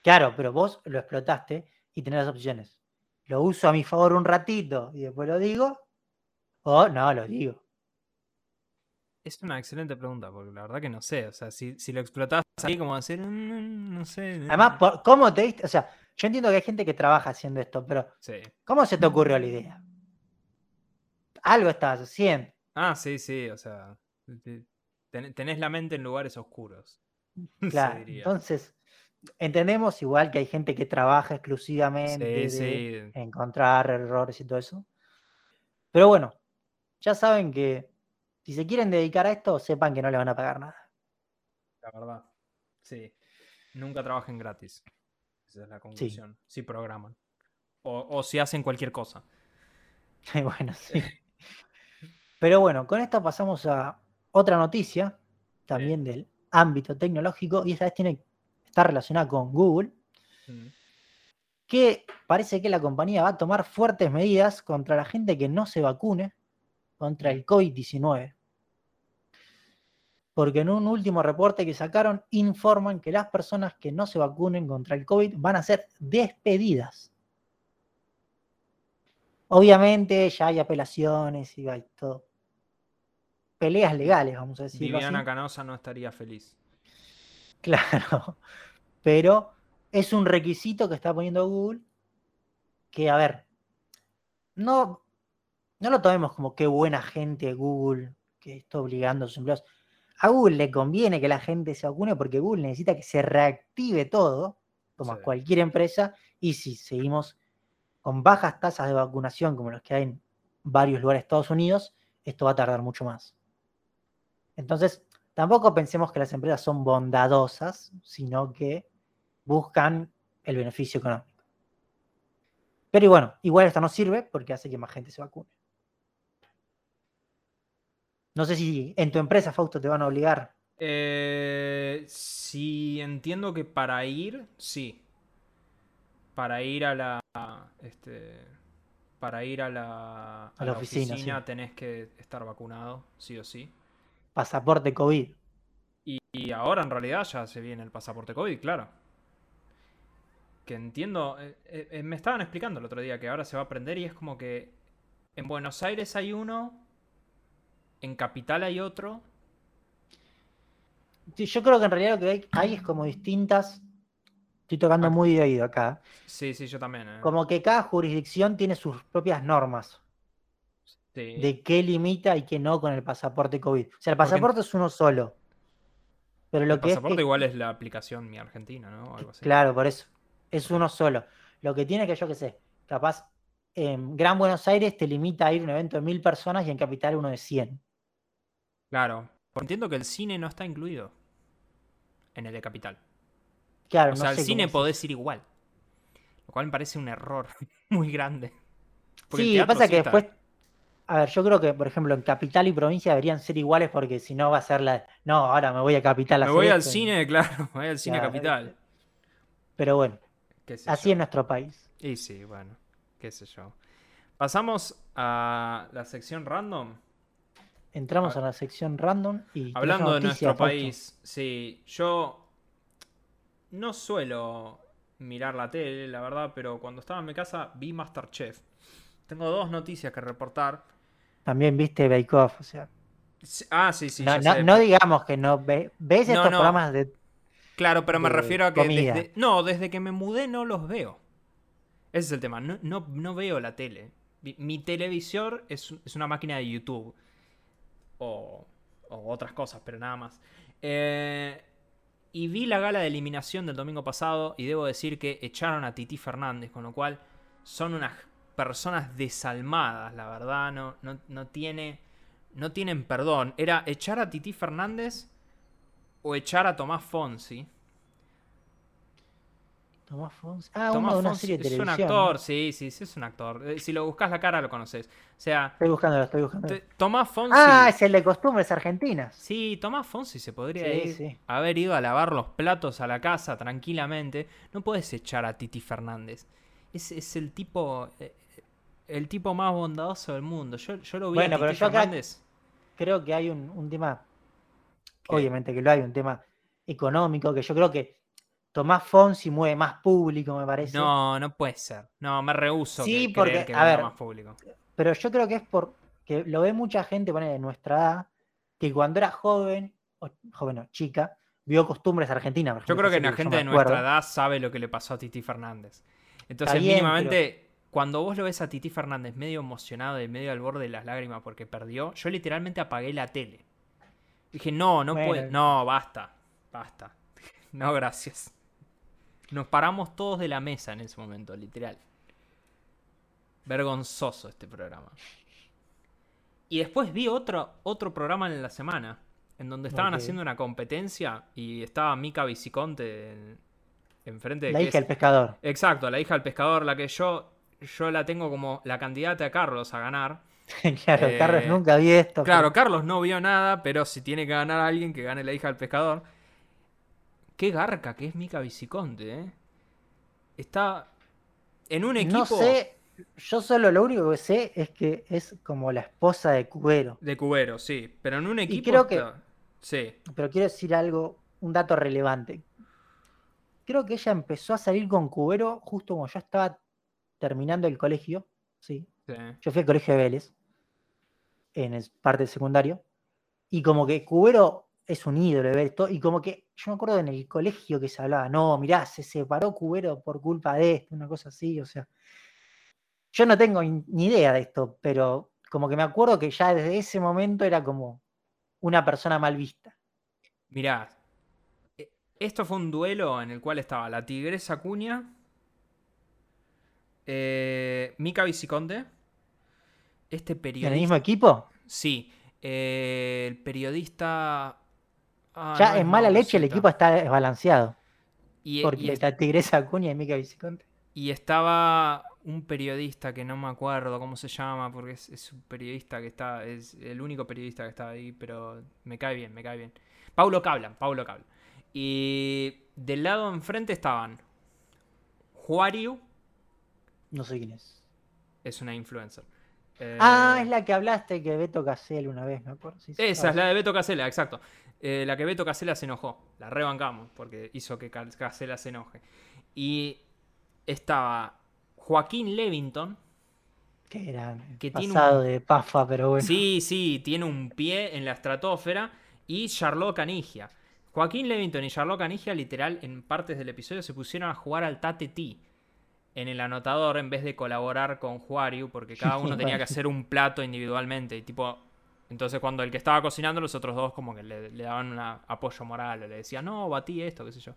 Claro, pero vos lo explotaste y tenés las opciones. Lo uso a mi favor un ratito y después lo digo, o no lo digo. Es una excelente pregunta, porque la verdad que no sé. O sea, si, lo explotás ahí, como hacer, mm, no sé. Además, ¿cómo te diste? O sea, yo entiendo que hay gente que trabaja haciendo esto, pero ¿cómo se te ocurrió la idea? Algo estabas haciendo. Ah, sí, sí, o sea, tenés la mente en lugares oscuros. Claro, entonces, entendemos igual que hay gente que trabaja exclusivamente en encontrar errores y todo eso. Pero bueno, ya saben que si se quieren dedicar a esto, sepan que no le van a pagar nada. La verdad. Sí. Nunca trabajen gratis. Esa es la conclusión. Si programan. O, si hacen cualquier cosa. bueno, sí. Pero bueno, con esto pasamos a otra noticia, también del ámbito tecnológico, y esta vez tiene, está relacionada con Google, mm. que parece que la compañía va a tomar fuertes medidas contra la gente que no se vacune contra el COVID-19 porque en un último reporte que sacaron informan que las personas que no se vacunen contra el COVID van a ser despedidas. Obviamente ya hay apelaciones y hay todo. Peleas legales, vamos a decir. Viviana Canosa no estaría feliz. Claro, pero es un requisito que está poniendo Google que, a ver, no, no lo tomemos como qué buena gente Google que está obligando a sus empleados a Google le conviene que la gente se vacune porque Google necesita que se reactive todo, como cualquier empresa, y si seguimos con bajas tasas de vacunación como las que hay en varios lugares de Estados Unidos, esto va a tardar mucho más. Entonces, tampoco pensemos que las empresas son bondadosas, sino que buscan el beneficio económico. Pero bueno, igual esto no sirve porque hace que más gente se vacune. No sé si en tu empresa, Fausto, te van a obligar. Eh, sí, entiendo que para ir, sí. Para ir a la. Este, para ir a la, a la, oficina, tenés que estar vacunado, sí o sí. Pasaporte COVID. Y, ahora en realidad ya se viene el pasaporte COVID, claro. Que entiendo. Eh, eh, me estaban explicando el otro día que ahora se va a aprender y es como que en Buenos Aires hay uno, en Capital hay otro. yo creo que en realidad lo que hay, es como distintas. Estoy tocando ah. muy de oído acá. Sí, sí, yo también. Eh. Como que cada jurisdicción tiene sus propias normas. De qué limita y qué no con el pasaporte COVID. O sea, el pasaporte es uno solo. Pero lo el pasaporte igual es la aplicación Mi Argentina, ¿no? Claro, por eso. Es uno solo. Lo que tiene que yo que sé, capaz en Gran Buenos Aires te limita a ir a un evento de mil personas y en Capital uno de 100. Claro. Entiendo que el cine no está incluido en el de Capital. Claro, o sea, al cine podés ir igual. Lo cual me parece un error muy grande. Porque Sí, pasa sí que está- después. A ver, yo creo que, por ejemplo, en capital y provincia deberían ser iguales porque si no va a ser la. No, ahora me voy a capital a Me hacer voy al esto", y- cine, claro, me voy al cine Claro, capital. Pero bueno, Qué sé así yo. es nuestro país. Y sí, bueno, qué sé yo. Pasamos a la sección random. Entramos Ah. a la sección random y. Hablando de nuestro país, sí, yo no suelo mirar la tele, la verdad, pero cuando estaba en mi casa vi Masterchef. Tengo dos noticias que reportar. También viste Bake Off, o sea. Ah, sí, sí, no, ya no- sé. no digamos que no ve- ves No, estos programas de. Claro, pero me refiero a que desde... No, desde que me mudé no los veo. Ese es el tema. No, no, no veo la tele. Mi, mi televisor es, es una máquina de YouTube. O, o otras cosas, pero nada más. Eh, y vi la gala de eliminación del domingo pasado y debo decir que echaron a Titi Fernández, con lo cual son unas personas desalmadas, la verdad. No, no, no tiene, no tienen perdón. Era echar a Titi Fernández o echar a Tomás Fonsi. Tomás Fonsi. Ah, Tomás una Fonsi serie de es un actor, ¿no? sí, sí, sí, es un actor. Eh, Si lo buscas la cara lo conoces. O sea, Estoy buscándolo, estoy buscando. Tomás Fonsi. Ah, es el de costumbres argentinas. Sí, Tomás Fonsi se podría Sí, ir- sí. haber ido a lavar los platos a la casa tranquilamente. No puedes echar a Titi Fernández. Es, es el tipo. eh, El tipo más bondadoso del mundo. Yo, yo lo vi Bueno, a pero Titi yo acá- Fernández. Creo que hay un, un tema. Obviamente que lo hay, un tema económico que yo creo que Tomás Fonsi mueve más público, me parece. No, no puede ser. No, me rehuso Sí, que porque, creer que a ver, más público. Pero yo creo que es porque lo ve mucha gente, pone de nuestra edad, que cuando era joven, o joven o chica, vio costumbres argentinas. Yo creo que la gente de nuestra edad sabe lo que le pasó a Titi Fernández. Entonces, bien, mínimamente, cuando vos lo ves a Titi Fernández medio emocionado y medio al borde de las lágrimas porque perdió, yo literalmente apagué la tele. Dije, no, no Bueno. puede. No, basta. Basta. No, gracias. Nos paramos todos de la mesa en ese momento, literal. Vergonzoso este programa. Y después vi otro, otro programa en la semana, en donde estaban haciendo una competencia y estaba Mica Viciconte en- enfrente de La hija es- del pescador. Exacto, la hija del pescador, la que yo, yo la tengo como la candidata a Carlos a ganar. claro, Eh, Carlos nunca vi esto. Claro, pero- Carlos no vio nada, pero si tiene que ganar a alguien, que gane la hija del pescador. Qué garca que es Mica Viciconte, ¿eh? Está en un equipo No sé, yo solo lo único que sé es que es como la esposa de Cubero. de Cubero, sí, pero en un equipo creo que- Sí, Pero quiero decir algo, un dato relevante. Creo que ella empezó a salir con Cubero justo cuando yo estaba terminando el colegio. Sí, sí. yo fui al colegio de Vélez, en el parte del secundario, y como que Cubero es un ídolo de Vélez, todo, y como que yo me acuerdo en el colegio que se hablaba, no, mirá, se separó Cubero por culpa de esto, una cosa así, o sea. Yo no tengo ni idea de esto, pero como que me acuerdo que ya desde ese momento era como una persona mal vista. Mirá, e- esto fue un duelo en el cual estaba la Tigresa Cuña, eh, Mica Viciconte, este ¿En el periodista. mismo equipo? Sí, eh, el periodista. ah, Ya no en es mala leche el equipo está desbalanceado. Y, Porque y- está Tigresa Acuña y Mica Viciconte. y estaba un periodista que no me acuerdo cómo se llama, porque es, es un periodista que está. Es el único periodista que está ahí, pero me cae bien, me cae bien. Paulo Cablan, Paulo Cablan. Y del lado enfrente estaban. Juariu No sé quién es. es una influencer. Eh, Ah, es la que hablaste que Beto Casel una vez, me acuerdo. Sí, Esa es la de Beto Casela, exacto. Eh, la que Beto Casela se enojó. La rebancamos porque hizo que Ca- Casela se enoje. Y estaba Joaquín Levington. Que era que tiene pasado un- de pafa, pero bueno. Sí, sí, tiene un pie en la estratosfera. Y Charlotte Canigia. Joaquín Levington y Charlotte Canigia, literal, en partes del episodio se pusieron a jugar al Tate T en el anotador en vez de colaborar con Juariu, porque cada uno tenía que hacer un plato individualmente. Y tipo, entonces cuando el que estaba cocinando, los otros dos como que le, le daban un apoyo moral, o le decían, no, batí esto, qué sé yo.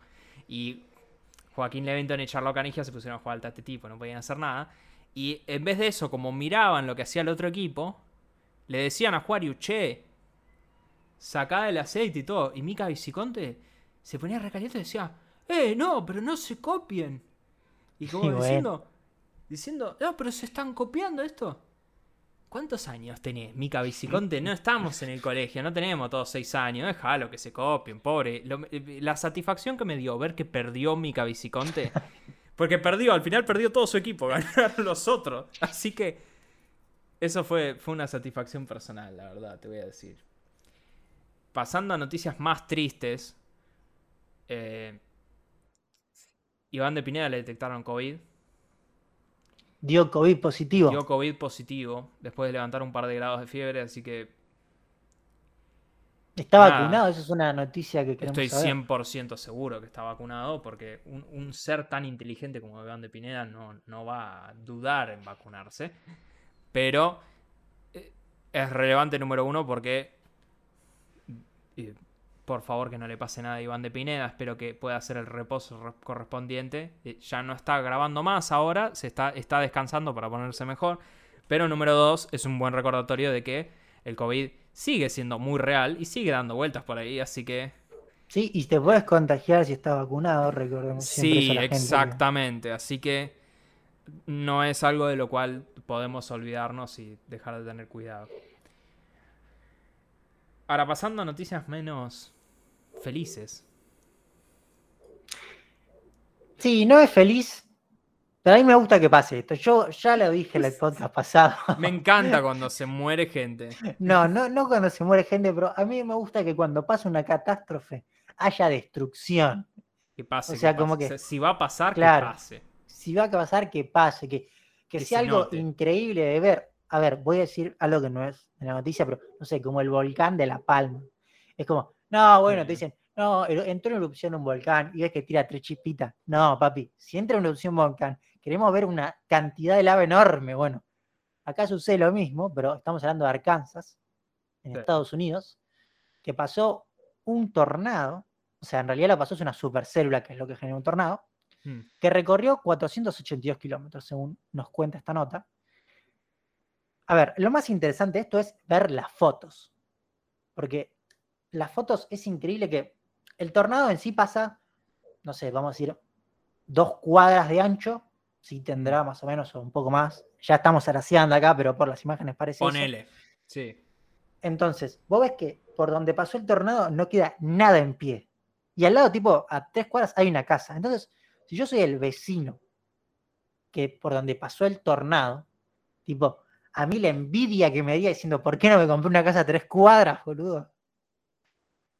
Y Joaquín Levington y Charlotte Canigia se pusieron a jugar al Tate tipo, no podían hacer nada. Y en vez de eso, como miraban lo que hacía el otro equipo, le decían a Juariu, che, sacá el aceite y todo. Y Mika Viciconte se ponía recaliente y decía, eh, no, pero no se copien. Y como bueno. diciendo, diciendo, no, pero se están copiando esto. ¿Cuántos años tenés, Mica Viciconte? No estamos en el colegio, no tenemos todos seis años. Déjalo que se copien, pobre. Lo- eh, la satisfacción que me dio ver que perdió Mica Viciconte. Porque perdió, al final perdió todo su equipo, ganaron los otros. Así que eso fue, fue una satisfacción personal, la verdad, te voy a decir. Pasando a noticias más tristes. eh, Iván de Pineda le detectaron COVID. Dio COVID positivo. Dio COVID positivo después de levantar un par de grados de fiebre, así que Está Nada. vacunado, eso es una noticia que queremos estoy saber. 100% seguro que está vacunado porque un, un ser tan inteligente como Iván de Pineda no, no va a dudar en vacunarse. Pero eh, es relevante número uno porque, eh, por favor que no le pase nada a Iván de Pineda, espero que pueda hacer el reposo re- correspondiente. Eh, ya no está grabando más ahora, se está, está descansando para ponerse mejor. Pero número dos, es un buen recordatorio de que el COVID sigue siendo muy real y sigue dando vueltas por ahí, así que... Sí, y te puedes contagiar si estás vacunado, recordemos siempre Sí, gente exactamente. Así que no es algo de lo cual podemos olvidarnos y dejar de tener cuidado. Ahora, pasando a noticias menos felices. Sí, no es feliz, pero a mí me gusta que pase esto. Yo ya lo dije en el podcast pasado. Me encanta cuando se muere gente. No, no, no cuando se muere gente, pero a mí me gusta que cuando pasa una catástrofe haya destrucción. Que pase. O sea, que como pase. que- si va a pasar, Claro. que pase. Si va a pasar, que pase, que, que Que sea se algo note. increíble de ver. A ver, voy a decir algo que no es de la noticia, pero no sé, como el volcán de La Palma. Es como, no, bueno, te dicen, no, entró en erupción un volcán y ves que tira tres chispitas. No, papi, si entra en erupción un volcán, queremos ver una cantidad de lava enorme. Bueno, acá sucede lo mismo, pero estamos hablando de Arkansas, en Sí. Estados Unidos, que pasó un tornado, o sea, en realidad lo pasó es una supercélula, que es lo que genera un tornado, Mm. que recorrió 482 kilómetros, según nos cuenta esta nota. A ver, lo más interesante de esto es ver las fotos, porque las fotos es increíble que el tornado en sí pasa, no sé, vamos a decir, dos cuadras de ancho, sí tendrá más o menos, o un poco más. Ya estamos araseando acá, pero por las imágenes parece eso. Ponele. Sí. Entonces, vos ves que por donde pasó el tornado no queda nada en pie. Y al lado, tipo, a tres cuadras hay una casa. Entonces, si yo soy el vecino que por donde pasó el tornado, tipo, a mí la envidia que me daría diciendo, ¿por qué no me compré una casa a tres cuadras, boludo?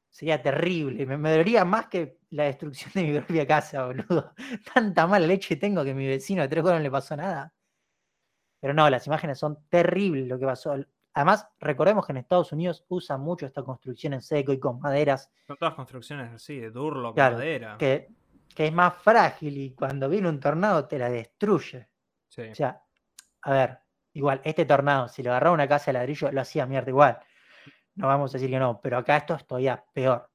Sería terrible. Me, me dolería más que la destrucción de mi propia casa, boludo. Tanta mala leche tengo que mi vecino de tres cuadras no le pasó nada. Pero no, las imágenes son terribles lo que pasó. Además, recordemos que en Estados Unidos usan mucho esta construcción en seco y con maderas, Son todas construcciones así, de durlo, Claro, madera. que, que es más frágil y cuando viene un tornado te la destruye. Sí. O sea, a ver, igual, este tornado, si lo agarraba una casa de ladrillo, lo hacía mierda igual. No vamos a decir que no, pero acá esto es todavía peor.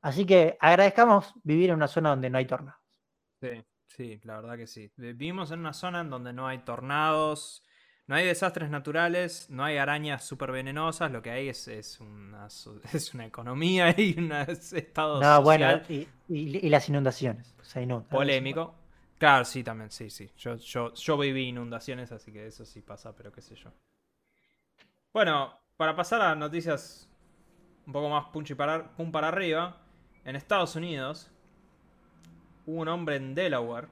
Así que agradezcamos vivir en una zona donde no hay tornados. Sí, sí, la verdad que sí. Vi- Vivimos en una zona en donde no hay tornados, no hay desastres naturales, no hay arañas súper venenosas, lo que hay es, es, una, es una economía y un estado No, bueno, social y, y- y las inundaciones. Se inundan polémico. Claro, sí, también, sí, sí. Yo, yo, yo viví inundaciones, así que eso sí pasa, pero qué sé yo. Bueno, para pasar a noticias un poco más punch y para, pum para arriba, en Estados Unidos hubo un hombre en Delaware.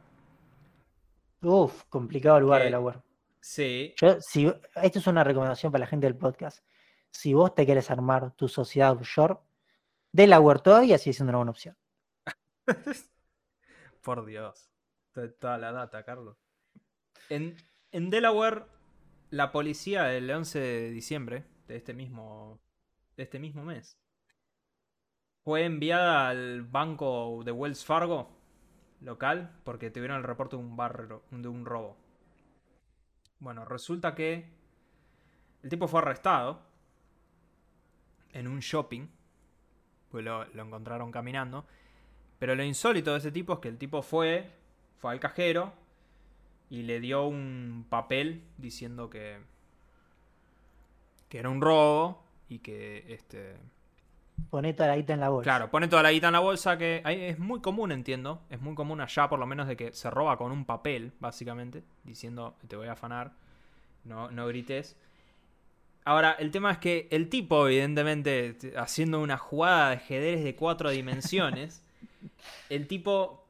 Uf, complicado lugar Que- de la web. Sí, Yo, si, esto es una recomendación para la gente del podcast. Si vos te quieres armar tu sociedad offshore, Delaware todavía sigue siendo una buena opción. Por Dios. To- Toda la data, Carlos. En, en Delaware, la policía el 11 de diciembre de este mismo, de este mismo mes fue enviada al banco de Wells Fargo local porque tuvieron el reporte de un, barro, de un robo. Bueno, resulta que el tipo fue arrestado en un shopping, pues lo, lo encontraron caminando. Pero lo insólito de ese tipo es que el tipo fue, fue al cajero y le dio un papel diciendo que, que era un robo y que este Pone toda la guita en la bolsa. Claro, pone toda la guita en la bolsa, que es muy común, entiendo. Es muy común allá, por lo menos, de que se roba con un papel, básicamente, diciendo, te voy a afanar, no, no grites. Ahora, el tema es que el tipo, evidentemente, haciendo una jugada de ajedrez de cuatro dimensiones, el tipo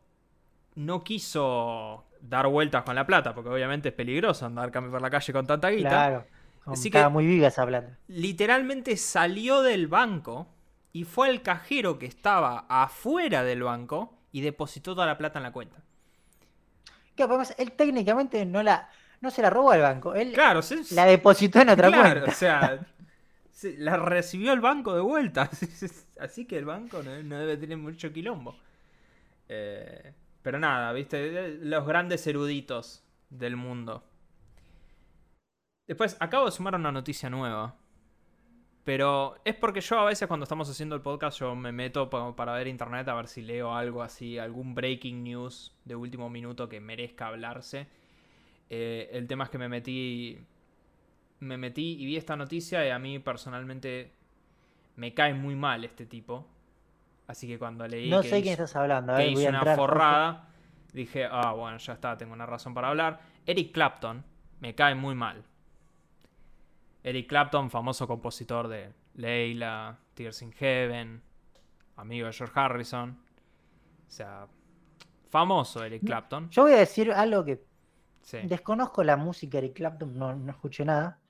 no quiso dar vueltas con la plata, porque obviamente es peligroso andar por la calle con tanta guita. Claro. Así que- muy viva esa plata. literalmente salió del banco y fue al cajero que estaba afuera del banco y depositó toda la plata en la cuenta. Que además, él técnicamente no la no se la robó al banco. Él Claro, se- la depositó en otra claro, cuenta. o sea, se- la recibió el banco de vuelta. Así que el banco no, no debe tener mucho quilombo. Eh, pero nada, viste, los grandes eruditos del mundo. Después, acabo de sumar una noticia nueva. Pero es porque yo a veces cuando estamos haciendo el podcast yo me meto pa- para ver internet a ver si leo algo así, algún breaking news de último minuto que merezca hablarse. Eh, el tema es que me metí me metí y vi esta noticia y a mí personalmente me cae muy mal este tipo. Así que cuando leí No que sé quién hizo- estás hablando. A que ver, voy hizo a una forrada, dije, ah, bueno, ya está, tengo una razón para hablar. Eric Clapton me cae muy mal. Eric Clapton, famoso compositor de Leila, Tears in Heaven, amigo de George Harrison. O sea, famoso Eric Clapton. Yo voy a decir algo que Sí. desconozco la música de Eric Clapton, no, no escuché nada.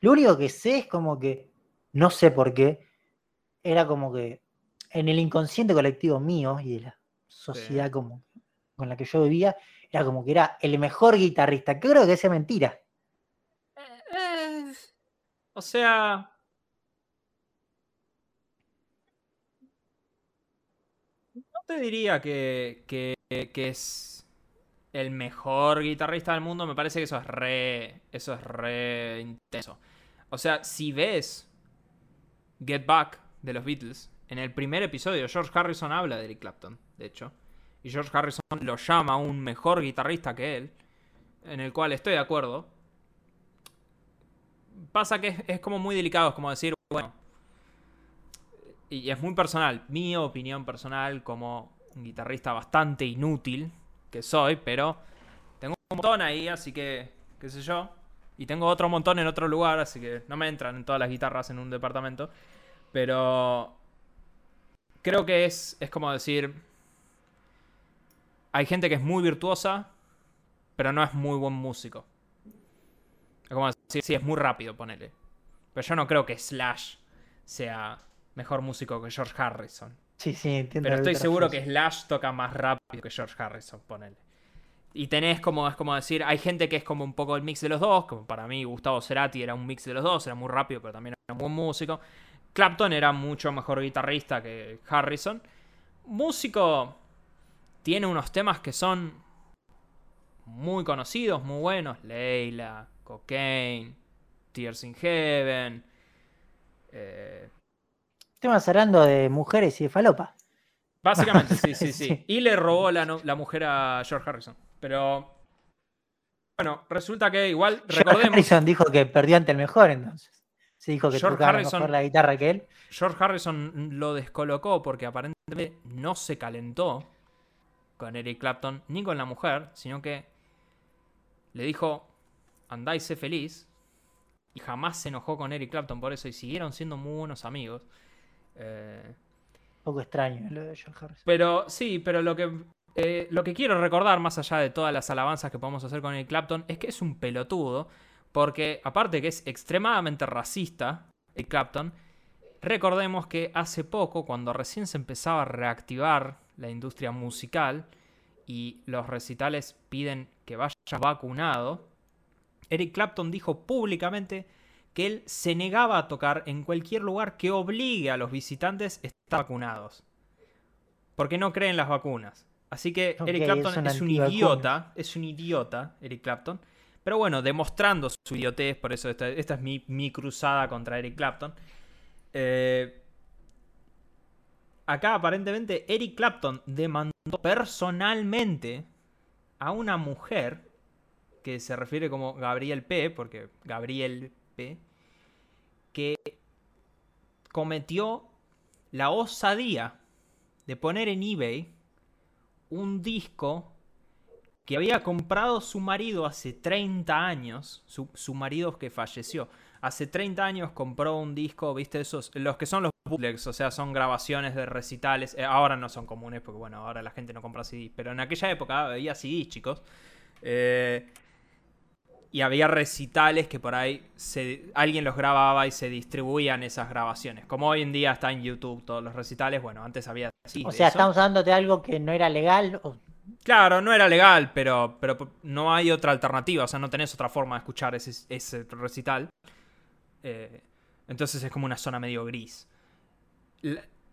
Lo único que sé es como que, no sé por qué, era como que en el inconsciente colectivo mío y de la sociedad como con la que yo vivía, era como que era el mejor guitarrista. Creo que sea mentira. Eh, o sea. No te diría que, que, que es el mejor guitarrista del mundo. Me parece que eso es re. Eso es re intenso. O sea, si ves Get Back de los Beatles, en el primer episodio George Harrison habla de Eric Clapton, de hecho. Y George Harrison lo llama un mejor guitarrista que él. En el cual estoy de acuerdo pasa que es, es como muy delicado, es como decir, bueno, y es muy personal, mi opinión personal como un guitarrista bastante inútil que soy, pero tengo un montón ahí, así que, qué sé yo, y tengo otro montón en otro lugar, así que no me entran en todas las guitarras en un departamento, pero creo que es, es como decir, hay gente que es muy virtuosa, pero no es muy buen músico. Es como decir, sí, es muy rápido, ponele. Pero yo no creo que Slash sea mejor músico que George Harrison. Sí, sí, entiendo. Pero estoy seguro que Slash toca más rápido que George Harrison, ponele. Y tenés como, es como decir, hay gente que es como un poco el mix de los dos, como para mí Gustavo Cerati era un mix de los dos, era muy rápido, pero también era un buen músico. Clapton era mucho mejor guitarrista que Harrison. Músico tiene unos temas que son muy conocidos, muy buenos. Leila, Cocaine, Tears in Heaven. eh, Estamos hablando de mujeres y de falopa. Básicamente, sí, sí, sí. Sí. Y le robó la mujer a George Harrison. Pero. Bueno, resulta que igual, George recordemos. Harrison dijo que perdió ante el mejor, entonces. Se dijo que George tocaba Harrison- mejor la guitarra que él. George Harrison lo descolocó porque aparentemente no se calentó con Eric Clapton ni con la mujer, sino que le dijo, andá y sé feliz. Y jamás se enojó con Eric Clapton por eso y siguieron siendo muy buenos amigos. Eh, Un poco extraño lo de George Harrison. Pero sí, pero lo que, eh, lo que quiero recordar, más allá de todas las alabanzas que podemos hacer con Eric Clapton, es que es un pelotudo. Porque aparte que es extremadamente racista, Eric Clapton, recordemos que hace poco, cuando recién se empezaba a reactivar la industria musical y los recitales piden que vayas vacunado, Eric Clapton dijo públicamente que él se negaba a tocar en cualquier lugar que obligue a los visitantes a estar vacunados. Porque no creen las vacunas. Así que Eric Clapton es un es un idiota, es un idiota, Eric Clapton. Pero bueno, demostrando su idiotez, por eso esta, esta es mi, mi cruzada contra Eric Clapton. Eh, acá aparentemente Eric Clapton demandó personalmente a una mujer que se refiere como Gabriel P, porque Gabriel P, que cometió la osadía de poner en eBay un disco que había comprado su marido hace 30 años, su, su marido que falleció. Hace 30 años compró un disco, viste, esos, los que son los bootlegs, o sea, son grabaciones de recitales. Eh, ahora no son comunes porque, bueno, ahora la gente no compra CDs, pero en aquella época había CDs, chicos. Eh, y había recitales que por ahí se, alguien los grababa y se distribuían esas grabaciones. Como hoy en día está en YouTube todos los recitales, bueno, antes había... Sí, o sea, estamos hablando de algo que no era legal. Claro, no era legal, pero, pero no hay otra alternativa, o sea, no tenés otra forma de escuchar ese, recital. Eh, entonces es como una zona medio gris.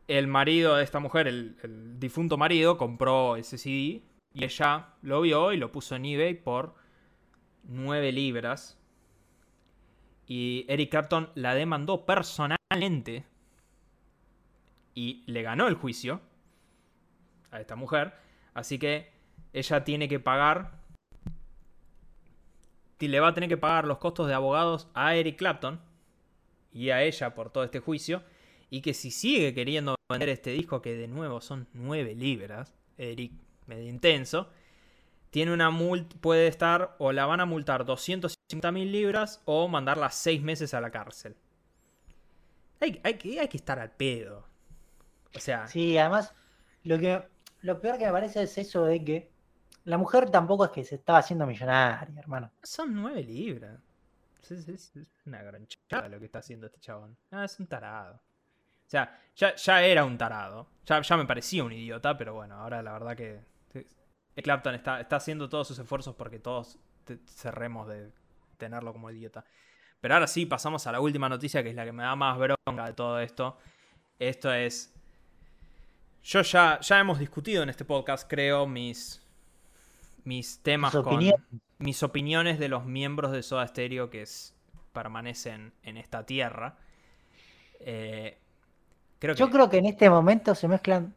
El marido de esta mujer, el, el difunto marido, compró ese CD y ella lo vio y lo puso en eBay por 9 libras. Y Eric Clapton la demandó personalmente y le ganó el juicio a esta mujer. Así que ella tiene que pagar. Le va a tener que pagar los costos de abogados a Eric Clapton y a ella por todo este juicio. Y que si sigue queriendo vender este disco, que de nuevo son 9 libras, Eric, medio intenso, tiene una multa, puede estar o la van a multar 250 mil libras o mandarla 6 meses a la cárcel. Hay, hay, hay, que estar al pedo. O sea. Sí, además, lo, que, lo peor que me parece es eso de que la mujer tampoco es que se estaba haciendo millonaria, hermano. Son 9 libras. Es, una gran lo que está haciendo este chabón. Ah, es un tarado. O sea, ya, ya era un tarado. Ya, ya me parecía un idiota, pero bueno, ahora la verdad que Clapton está, está haciendo todos sus esfuerzos porque todos cerremos de tenerlo como idiota. Pero ahora sí, pasamos a la última noticia, que es la que me da más bronca de todo esto. Esto es. Yo ya, ya hemos discutido en este podcast, creo, mis, mis temas con mis opiniones de los miembros de Soda Stereo que permanecen en esta tierra. Eh, creo Yo creo que en este momento se mezclan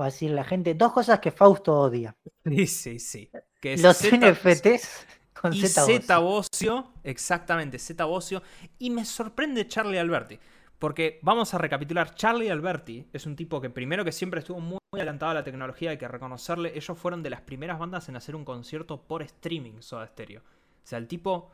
va a decir la gente, dos cosas que Fausto odia. Sí, sí, sí. Que Los NFTs con Z Bocio, exactamente, Z Bocio. Y me sorprende Charlie Alberti. Porque vamos a recapitular, Charlie Alberti es un tipo que primero que siempre estuvo muy adelantado a la tecnología, hay que reconocerle, ellos fueron de las primeras bandas en hacer un concierto por streaming Soda Stereo. O sea, el tipo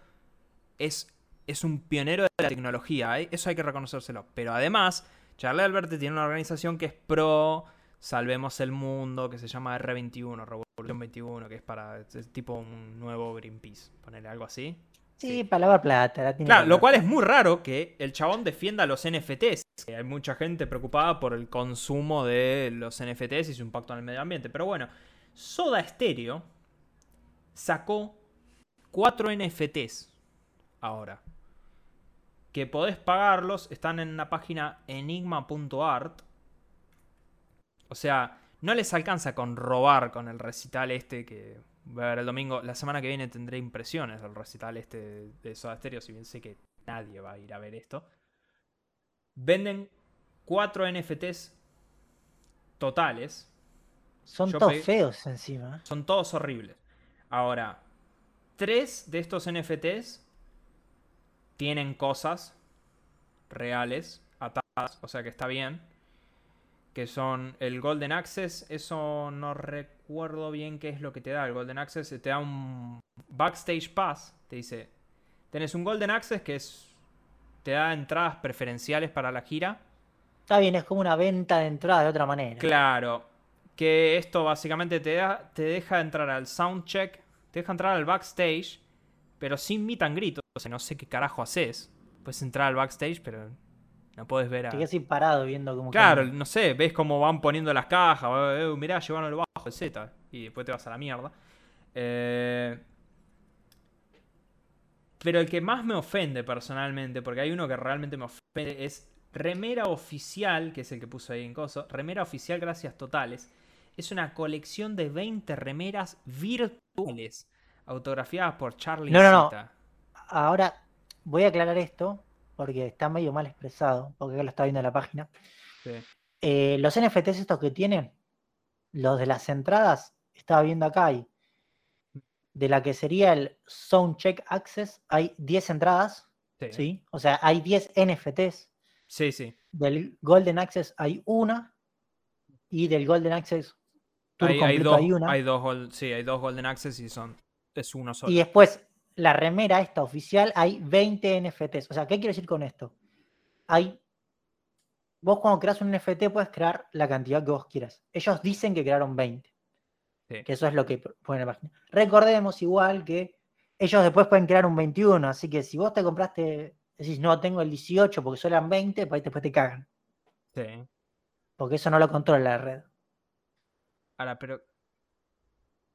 es, es un pionero de la tecnología, ¿eh? eso hay que reconocérselo. Pero además, Charlie Alberti tiene una organización que es pro Salvemos el Mundo, que se llama R21, Revolución 21, que es para es tipo un nuevo Greenpeace, ponerle algo así. Sí, palabra plata. claro, lo cual es muy raro que el chabón defienda los NFTs. Hay mucha gente preocupada por el consumo de los NFTs y su impacto en el medio ambiente. Pero bueno, Soda Stereo sacó cuatro NFTs ahora. Que podés pagarlos, están en la página enigma.art o sea, no les alcanza con robar con el recital este que voy a ver el domingo. La semana que viene tendré impresiones del recital este de Soda Stereo, si bien sé que nadie va a ir a ver esto. Venden cuatro NFTs totales. Son todos feos encima. Son todos horribles. Ahora, tres de estos NFTs tienen cosas reales atadas, o sea que está bien que son el Golden Access. Eso no recuerdo bien qué es lo que te da. El Golden Access te da un Backstage Pass. Te dice, tenés un Golden Access que es te da entradas preferenciales para la gira. Está bien, es como una venta de entrada de otra manera. Claro, que esto básicamente te, da, te deja entrar al soundcheck, te deja entrar al backstage, pero sin meet and greet. O sea, no sé qué carajo haces. Puedes entrar al backstage, pero no puedes ver a. Te quedas parado viendo cómo. Claro, no sé, ves cómo van poniendo las cajas. Eh, mirá, llevaron el bajo, Z. Y después te vas a la mierda. Eh, pero el que más me ofende personalmente, porque hay uno que realmente me ofende, es Remera Oficial, que es el que puso ahí en Coso. Remera Oficial, gracias totales. Es una colección de 20 remeras virtuales autografiadas por Charlie No, no, no. Ahora voy a aclarar esto porque está medio mal expresado, porque acá lo está viendo en la página. Eh, los NFTs estos que tienen, los de las entradas, estaba viendo acá, y de la que sería el Soundcheck Access, hay 10 entradas, sí. O sea, hay 10 NFTs. Sí, sí. Del Golden Access hay una. Y del Golden Access Tour Hay, hay completo dos, hay una. hay dos sí, hay dos Golden Access y son. Es uno solo. Y después, la remera esta oficial, hay 20 NFTs. O sea, ¿qué quiero decir con esto? Hay. Vos cuando creas un NFT puedes crear la cantidad que vos quieras. Ellos dicen que crearon 20. Sí. Que eso es lo que ponen en la página. Recordemos igual que ellos después pueden crear un 21. Así que si vos te compraste, decís, no, tengo el 18 porque solo eran 20, pues después te cagan. Sí. Porque eso no lo controla la red. Ahora, pero.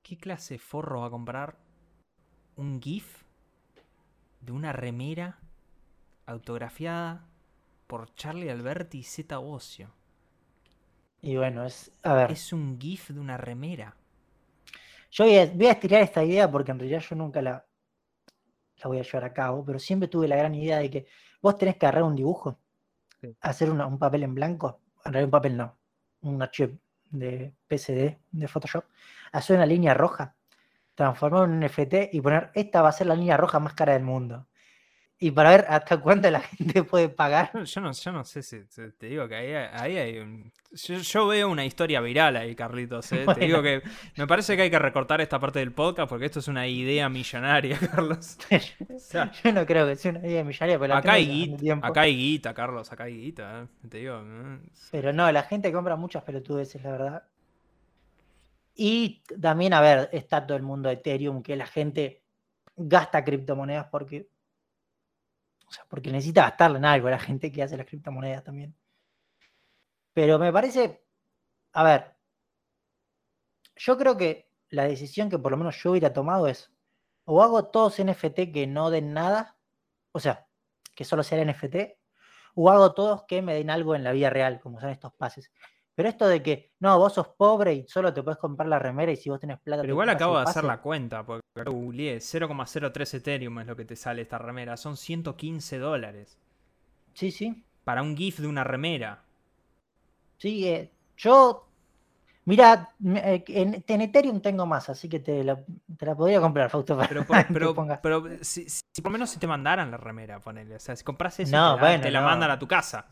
¿Qué clase de forro va a comprar un GIF de una remera autografiada por Charlie Alberti y Z Bocio? Y bueno, es. A ver. Es un GIF de una remera. Yo voy a, voy a estirar esta idea porque en realidad yo nunca la, la voy a llevar a cabo, pero siempre tuve la gran idea de que vos tenés que agarrar un dibujo, Sí. hacer una- un papel en blanco, en realidad un papel no, un archivo de PSD, de Photoshop, hacer una línea roja, transformar un NFT y poner, esta va a ser la línea roja más cara del mundo. Y para ver hasta cuánto la gente puede pagar. Yo, no, yo no sé si te digo que ahí, ahí hay un... Yo, yo veo una historia viral ahí, Carlitos. ¿eh? Te digo que me parece que hay que recortar esta parte del podcast porque esto es una idea millonaria, Carlos. O sea, Yo no creo que sea una idea millonaria, pero la acá hay, guita, acá hay guita, Carlos, acá hay guita. ¿eh? Te digo, ¿eh? Pero no, la gente compra muchas pelotudeces, la verdad. Y también, a ver, está todo el mundo de Ethereum, que la gente gasta criptomonedas porque. O sea, porque necesita gastarla en algo, la gente que hace las criptomonedas también. Pero me parece. A ver. Yo creo que la decisión que por lo menos yo hubiera tomado es. O hago todos NFT que no den nada. O sea, que solo sea NFT. O hago todos que me den algo en la vida real, como son estos pases. Pero esto de que, no, vos sos pobre y solo te puedes comprar la remera y si vos tenés plata. Pero igual acabo de hacer la cuenta, porque acá googleé 0,03 Ethereum es lo que te sale esta remera. Son 115 dólares. Sí, sí. Para un GIF de una remera. Sí, eh, yo. Mira, eh, en, en Ethereum tengo más, así que te la, te la podría comprar, Fausto. Pero, por- pero, pongas. pero si, si por lo menos si te mandaran la remera, ponele. O sea, si compras eso, No, te, la, bueno, te la no. mandan a tu casa.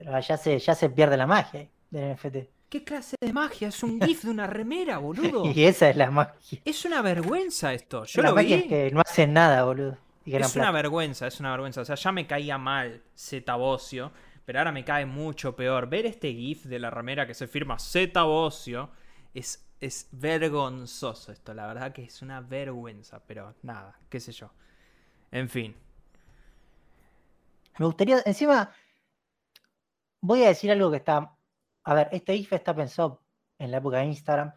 Pero ya se, ya se pierde la magia del NFT. ¿Qué clase de magia? Es un GIF de una remera, boludo. Y esa es la magia. Es una vergüenza esto. Yo la lo magia vi. es que no hacen nada, boludo. Y Es una plata. vergüenza, es una vergüenza. O sea, ya me caía mal Z Bocio, pero ahora me cae mucho peor. Ver este GIF de la remera que se firma Z Bocio es, es vergonzoso esto. La verdad que es una vergüenza, pero nada, qué sé yo. En fin. Me gustaría, encima, voy a decir algo que está, a ver, este IF está pensado en la época de Instagram,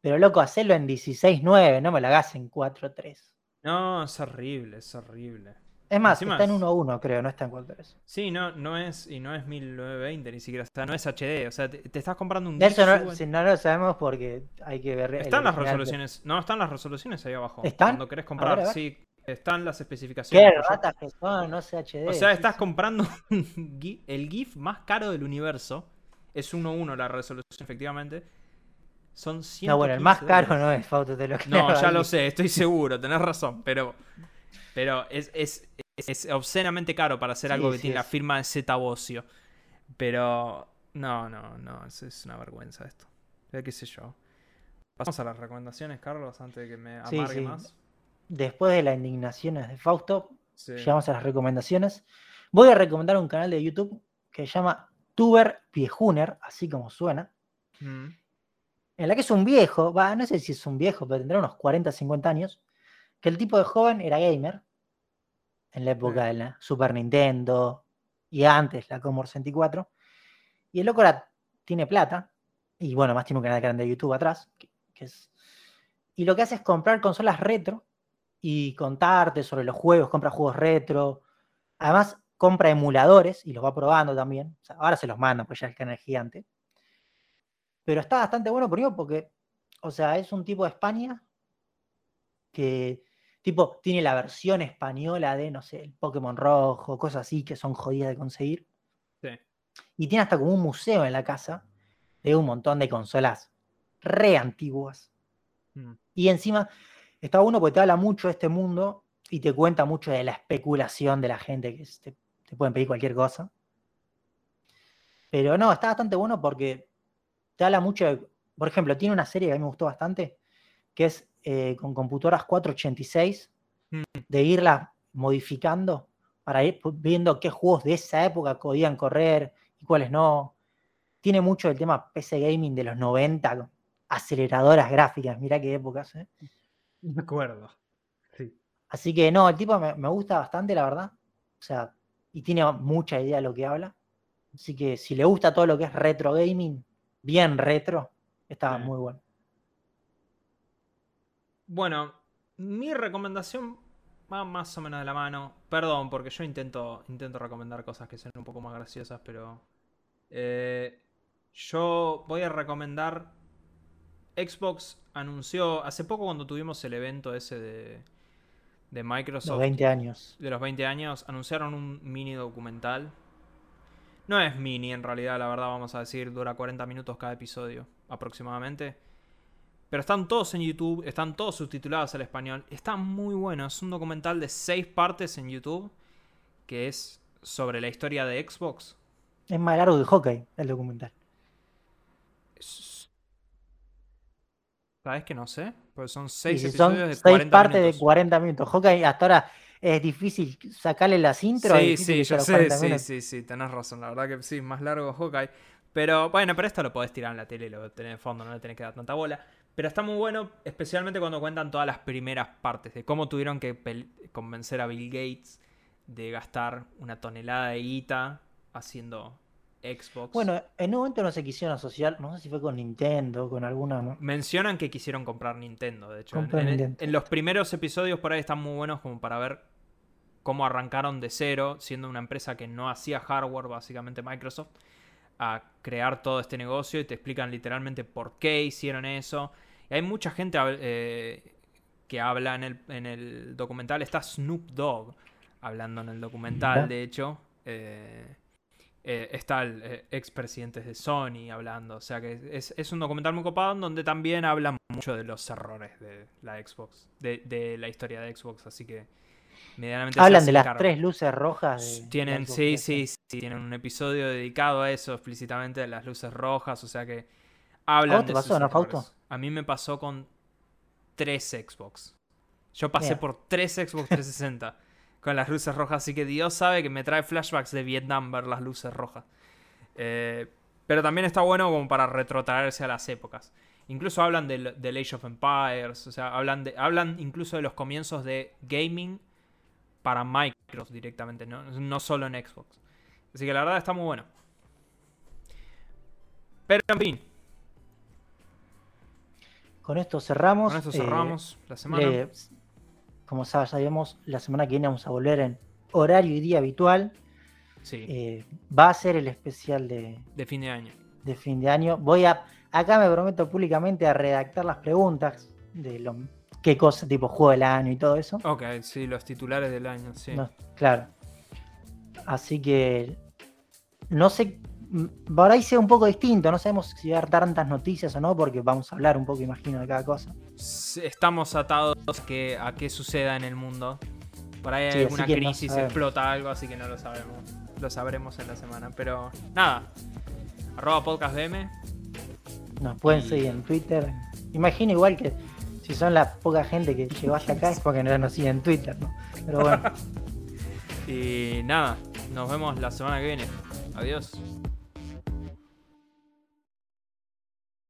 pero loco, hacerlo en 16.9, no me lo hagas en 4.3. No, es horrible, es horrible. Es más, Encima está en es- 1.1, creo, no está en 4.3. Sí, no, no es, y no es 1920 ni siquiera, o sea, no es HD, o sea, te, te estás comprando un De Eso no, si no lo sabemos porque hay que ver. Están las resoluciones, no, están las resoluciones ahí abajo. ¿Están? Cuando querés ver, comprar, a ver. sí, están las especificaciones. Qué ratas que son, no sé HD. O sea, estás comprando el GIF más caro del universo. Es 1.1 la resolución, efectivamente. Son 100 No, bueno, el más caro no es, Fausto, te lo creo. No, ya ahí. lo sé, estoy seguro, tenés razón, pero. Pero es, es, es obscenamente caro para hacer Sí, algo que sí tiene la firma de Z Bocio. Pero. No, no, no, es, es una vergüenza esto. Ya qué sé yo. Pasamos a las recomendaciones, Carlos, antes de que me amargue sí. más. Después de las indignaciones de Fausto, Sí. llegamos a las recomendaciones. Voy a recomendar un canal de YouTube que se llama Tuber Viejuner, así como suena, Mm. en la que es un viejo, va, no sé si es un viejo, pero tendrá unos 40, 50 años, que el tipo de joven era gamer en la época de la Super Nintendo y antes la Commodore 64. Y el loco tiene plata, y bueno, más tiene un canal grande de YouTube atrás, que, que es... Y lo que hace es comprar consolas retro y contarte sobre los juegos, compra juegos retro. Además, compra emuladores y los va probando también. O sea, ahora se los manda, pues ya el canal es gigante. Pero está bastante bueno primero porque, o sea, es un tipo de España que, tipo, tiene la versión española de, no sé, el Pokémon rojo, cosas así que son jodidas de conseguir. Sí. Y tiene hasta como un museo en la casa de un montón de consolas re antiguas. Mm. Y encima está uno porque te habla mucho de este mundo y te cuenta mucho de la especulación de la gente que te, te pueden pedir cualquier cosa. Pero no, está bastante bueno porque te habla mucho de, por ejemplo, tiene una serie que a mí me gustó bastante, que es eh, con computadoras 486, Mm. de irlas modificando para ir viendo qué juegos de esa época podían correr y cuáles no. Tiene mucho el tema PC Gaming de los 90, con aceleradoras gráficas, mirá qué épocas. ¿eh? Me acuerdo. Sí. Así que no, el tipo me, me gusta bastante, la verdad. O sea, y tiene mucha idea de lo que habla. Así que si le gusta todo lo que es retro gaming, bien retro, está Sí. muy bueno. Bueno, mi recomendación va más o menos de la mano. Perdón, porque yo intento, intento recomendar cosas que sean un poco más graciosas, pero. eh, yo voy a recomendar. Xbox anunció hace poco cuando tuvimos el evento ese de, de Microsoft. Los 20 años. de los 20 años, anunciaron un mini documental. No es mini en realidad, la verdad, vamos a decir, dura 40 minutos cada episodio aproximadamente. Pero están todos en YouTube, están todos subtitulados al español. Está muy bueno, es un documental de 6 partes en YouTube que es sobre la historia de Xbox. Es más largo que hockey el documental. Es- ¿Sabes que no sé? Pues son 6 si episodios son de 6 40 partes minutos. de 40 minutos. Hockey hasta ahora es difícil sacarle las intros. Sí, sí, yo sé, 40 sí, minutos. sí, sí, tenés razón, la verdad que sí, más largo Hawkeye. Pero bueno, pero esto lo podés tirar en la tele y lo tenés de fondo, no le tenés que dar tanta bola. Pero está muy bueno, especialmente cuando cuentan todas las primeras partes de cómo tuvieron que convencer a Bill Gates de gastar una tonelada de guita haciendo Xbox. Bueno, en un momento no se quisieron asociar, no sé si fue con Nintendo, con alguna. ¿no? Mencionan que quisieron comprar Nintendo, de hecho. En, Nintendo. en los primeros episodios por ahí están muy buenos como para ver cómo arrancaron de cero, siendo una empresa que no hacía hardware, básicamente Microsoft, a crear todo este negocio y te explican literalmente por qué hicieron eso. Y hay mucha gente eh, que habla en el, en el documental. Está Snoop Dogg hablando en el documental, de hecho. Eh, eh, está el eh, expresidente de Sony hablando. O sea que es, es un documental muy copado en donde también hablan mucho de los errores de la Xbox, de, de la historia de Xbox. Así que medianamente Hablan de las cargo. tres luces rojas. de- de Tienen, Xbox sí, 360. sí, sí, tienen un episodio dedicado a eso explícitamente de las luces rojas. O sea que ¿A hablan vos te de pasó, no, Fausto? A mí me pasó con tres Xbox. Yo pasé por tres Xbox 360 con las luces rojas, así que Dios sabe que me trae flashbacks de Vietnam ver las luces rojas. Eh, pero también está bueno como para retrotraerse a las épocas. Incluso hablan del, del Age of Empires, o sea, hablan, de, hablan incluso de los comienzos de gaming para Microsoft directamente, no, no solo en Xbox. Así que la verdad está muy bueno. Pero en fin, Con esto cerramos. con esto eh, cerramos la semana. le- como sa- sabemos, la semana que viene vamos a volver en horario y día habitual. Sí, Eh, va a ser el especial de, de fin de año. de fin de año. Voy a, acá me prometo públicamente a redactar las preguntas de lo, qué cosa, tipo juego del año y todo eso. Ok, sí, los titulares del año, sí. No, claro. Así que no sé, por ahí sea un poco distinto, no sabemos si va a dar tantas noticias o no, porque vamos a hablar un poco, imagino, de cada cosa. Estamos atados a que, a qué suceda en el mundo. Por ahí hay Sí, alguna no crisis, explota algo, así que no lo sabemos. Lo sabremos en la semana. Pero nada, arroba podcast BM. Nos pueden Y- seguir en Twitter. Imagino igual que si son la poca gente que llegó hasta acá es porque no nos siguen en Twitter, ¿no? Pero bueno, Y nada, nos vemos la semana que viene. Adiós.